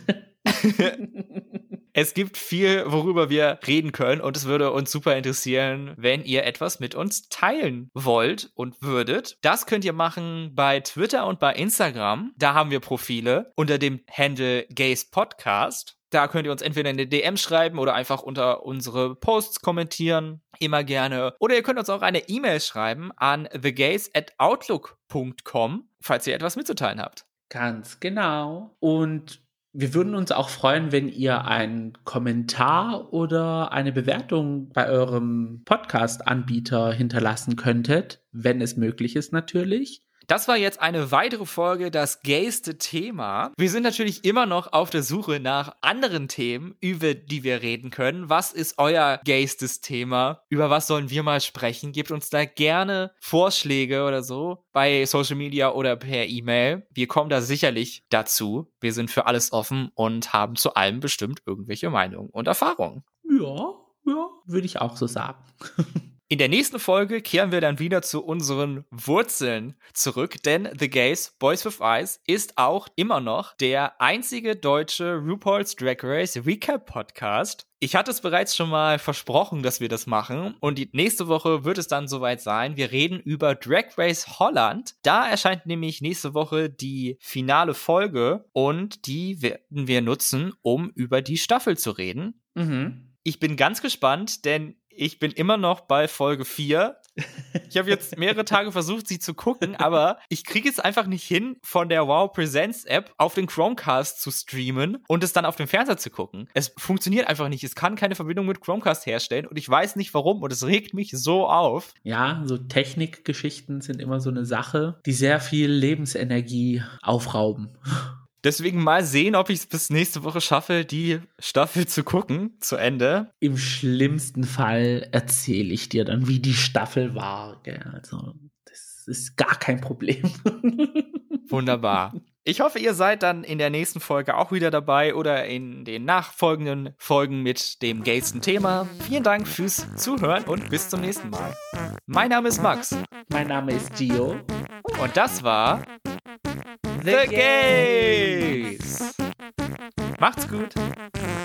Es gibt viel, worüber wir reden können und es würde uns super interessieren, wenn ihr etwas mit uns teilen wollt und würdet. Das könnt ihr machen bei Twitter und bei Instagram. Da haben wir Profile unter dem Handle Gays Podcast. Da könnt ihr uns entweder in eine DM schreiben oder einfach unter unsere Posts kommentieren. Immer gerne. Oder ihr könnt uns auch eine E-Mail schreiben an thegays at outlook.com, falls ihr etwas mitzuteilen habt. Ganz genau. Und wir würden uns auch freuen, wenn ihr einen Kommentar oder eine Bewertung bei eurem Podcast-Anbieter hinterlassen könntet, wenn es möglich ist natürlich. Das war jetzt eine weitere Folge, das gayste Thema. Wir sind natürlich immer noch auf der Suche nach anderen Themen, über die wir reden können. Was ist euer gaystes Thema? Über was sollen wir mal sprechen? Gebt uns da gerne Vorschläge oder so bei Social Media oder per E-Mail. Wir kommen da sicherlich dazu. Wir sind für alles offen und haben zu allem bestimmt irgendwelche Meinungen und Erfahrungen. Ja, ja, würde ich auch so sagen. (laughs) In der nächsten Folge kehren wir dann wieder zu unseren Wurzeln zurück, denn The Gays Boys with Eyes ist auch immer noch der einzige deutsche RuPaul's Drag Race Recap Podcast. Ich hatte es bereits schon mal versprochen, dass wir das machen und die nächste Woche wird es dann soweit sein. Wir reden über Drag Race Holland. Da erscheint nämlich nächste Woche die finale Folge und die werden wir nutzen, um über die Staffel zu reden. Mhm. Ich bin ganz gespannt, denn ich bin immer noch bei Folge 4. Ich habe jetzt mehrere Tage versucht, sie zu gucken, aber ich kriege es einfach nicht hin, von der Wow Presents App auf den Chromecast zu streamen und es dann auf dem Fernseher zu gucken. Es funktioniert einfach nicht. Es kann keine Verbindung mit Chromecast herstellen und ich weiß nicht warum und es regt mich so auf. Ja, so Technikgeschichten sind immer so eine Sache, die sehr viel Lebensenergie aufrauben. Deswegen mal sehen, ob ich es bis nächste Woche schaffe, die Staffel zu gucken, zu Ende. Im schlimmsten Fall erzähle ich dir dann, wie die Staffel war. Also, das ist gar kein Problem. (laughs) Wunderbar. Ich hoffe, ihr seid dann in der nächsten Folge auch wieder dabei oder in den nachfolgenden Folgen mit dem gaysten Thema. Vielen Dank fürs Zuhören und bis zum nächsten Mal. Mein Name ist Max. Mein Name ist Gio. Und das war the Gays. Macht's gut.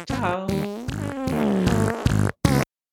Ciao.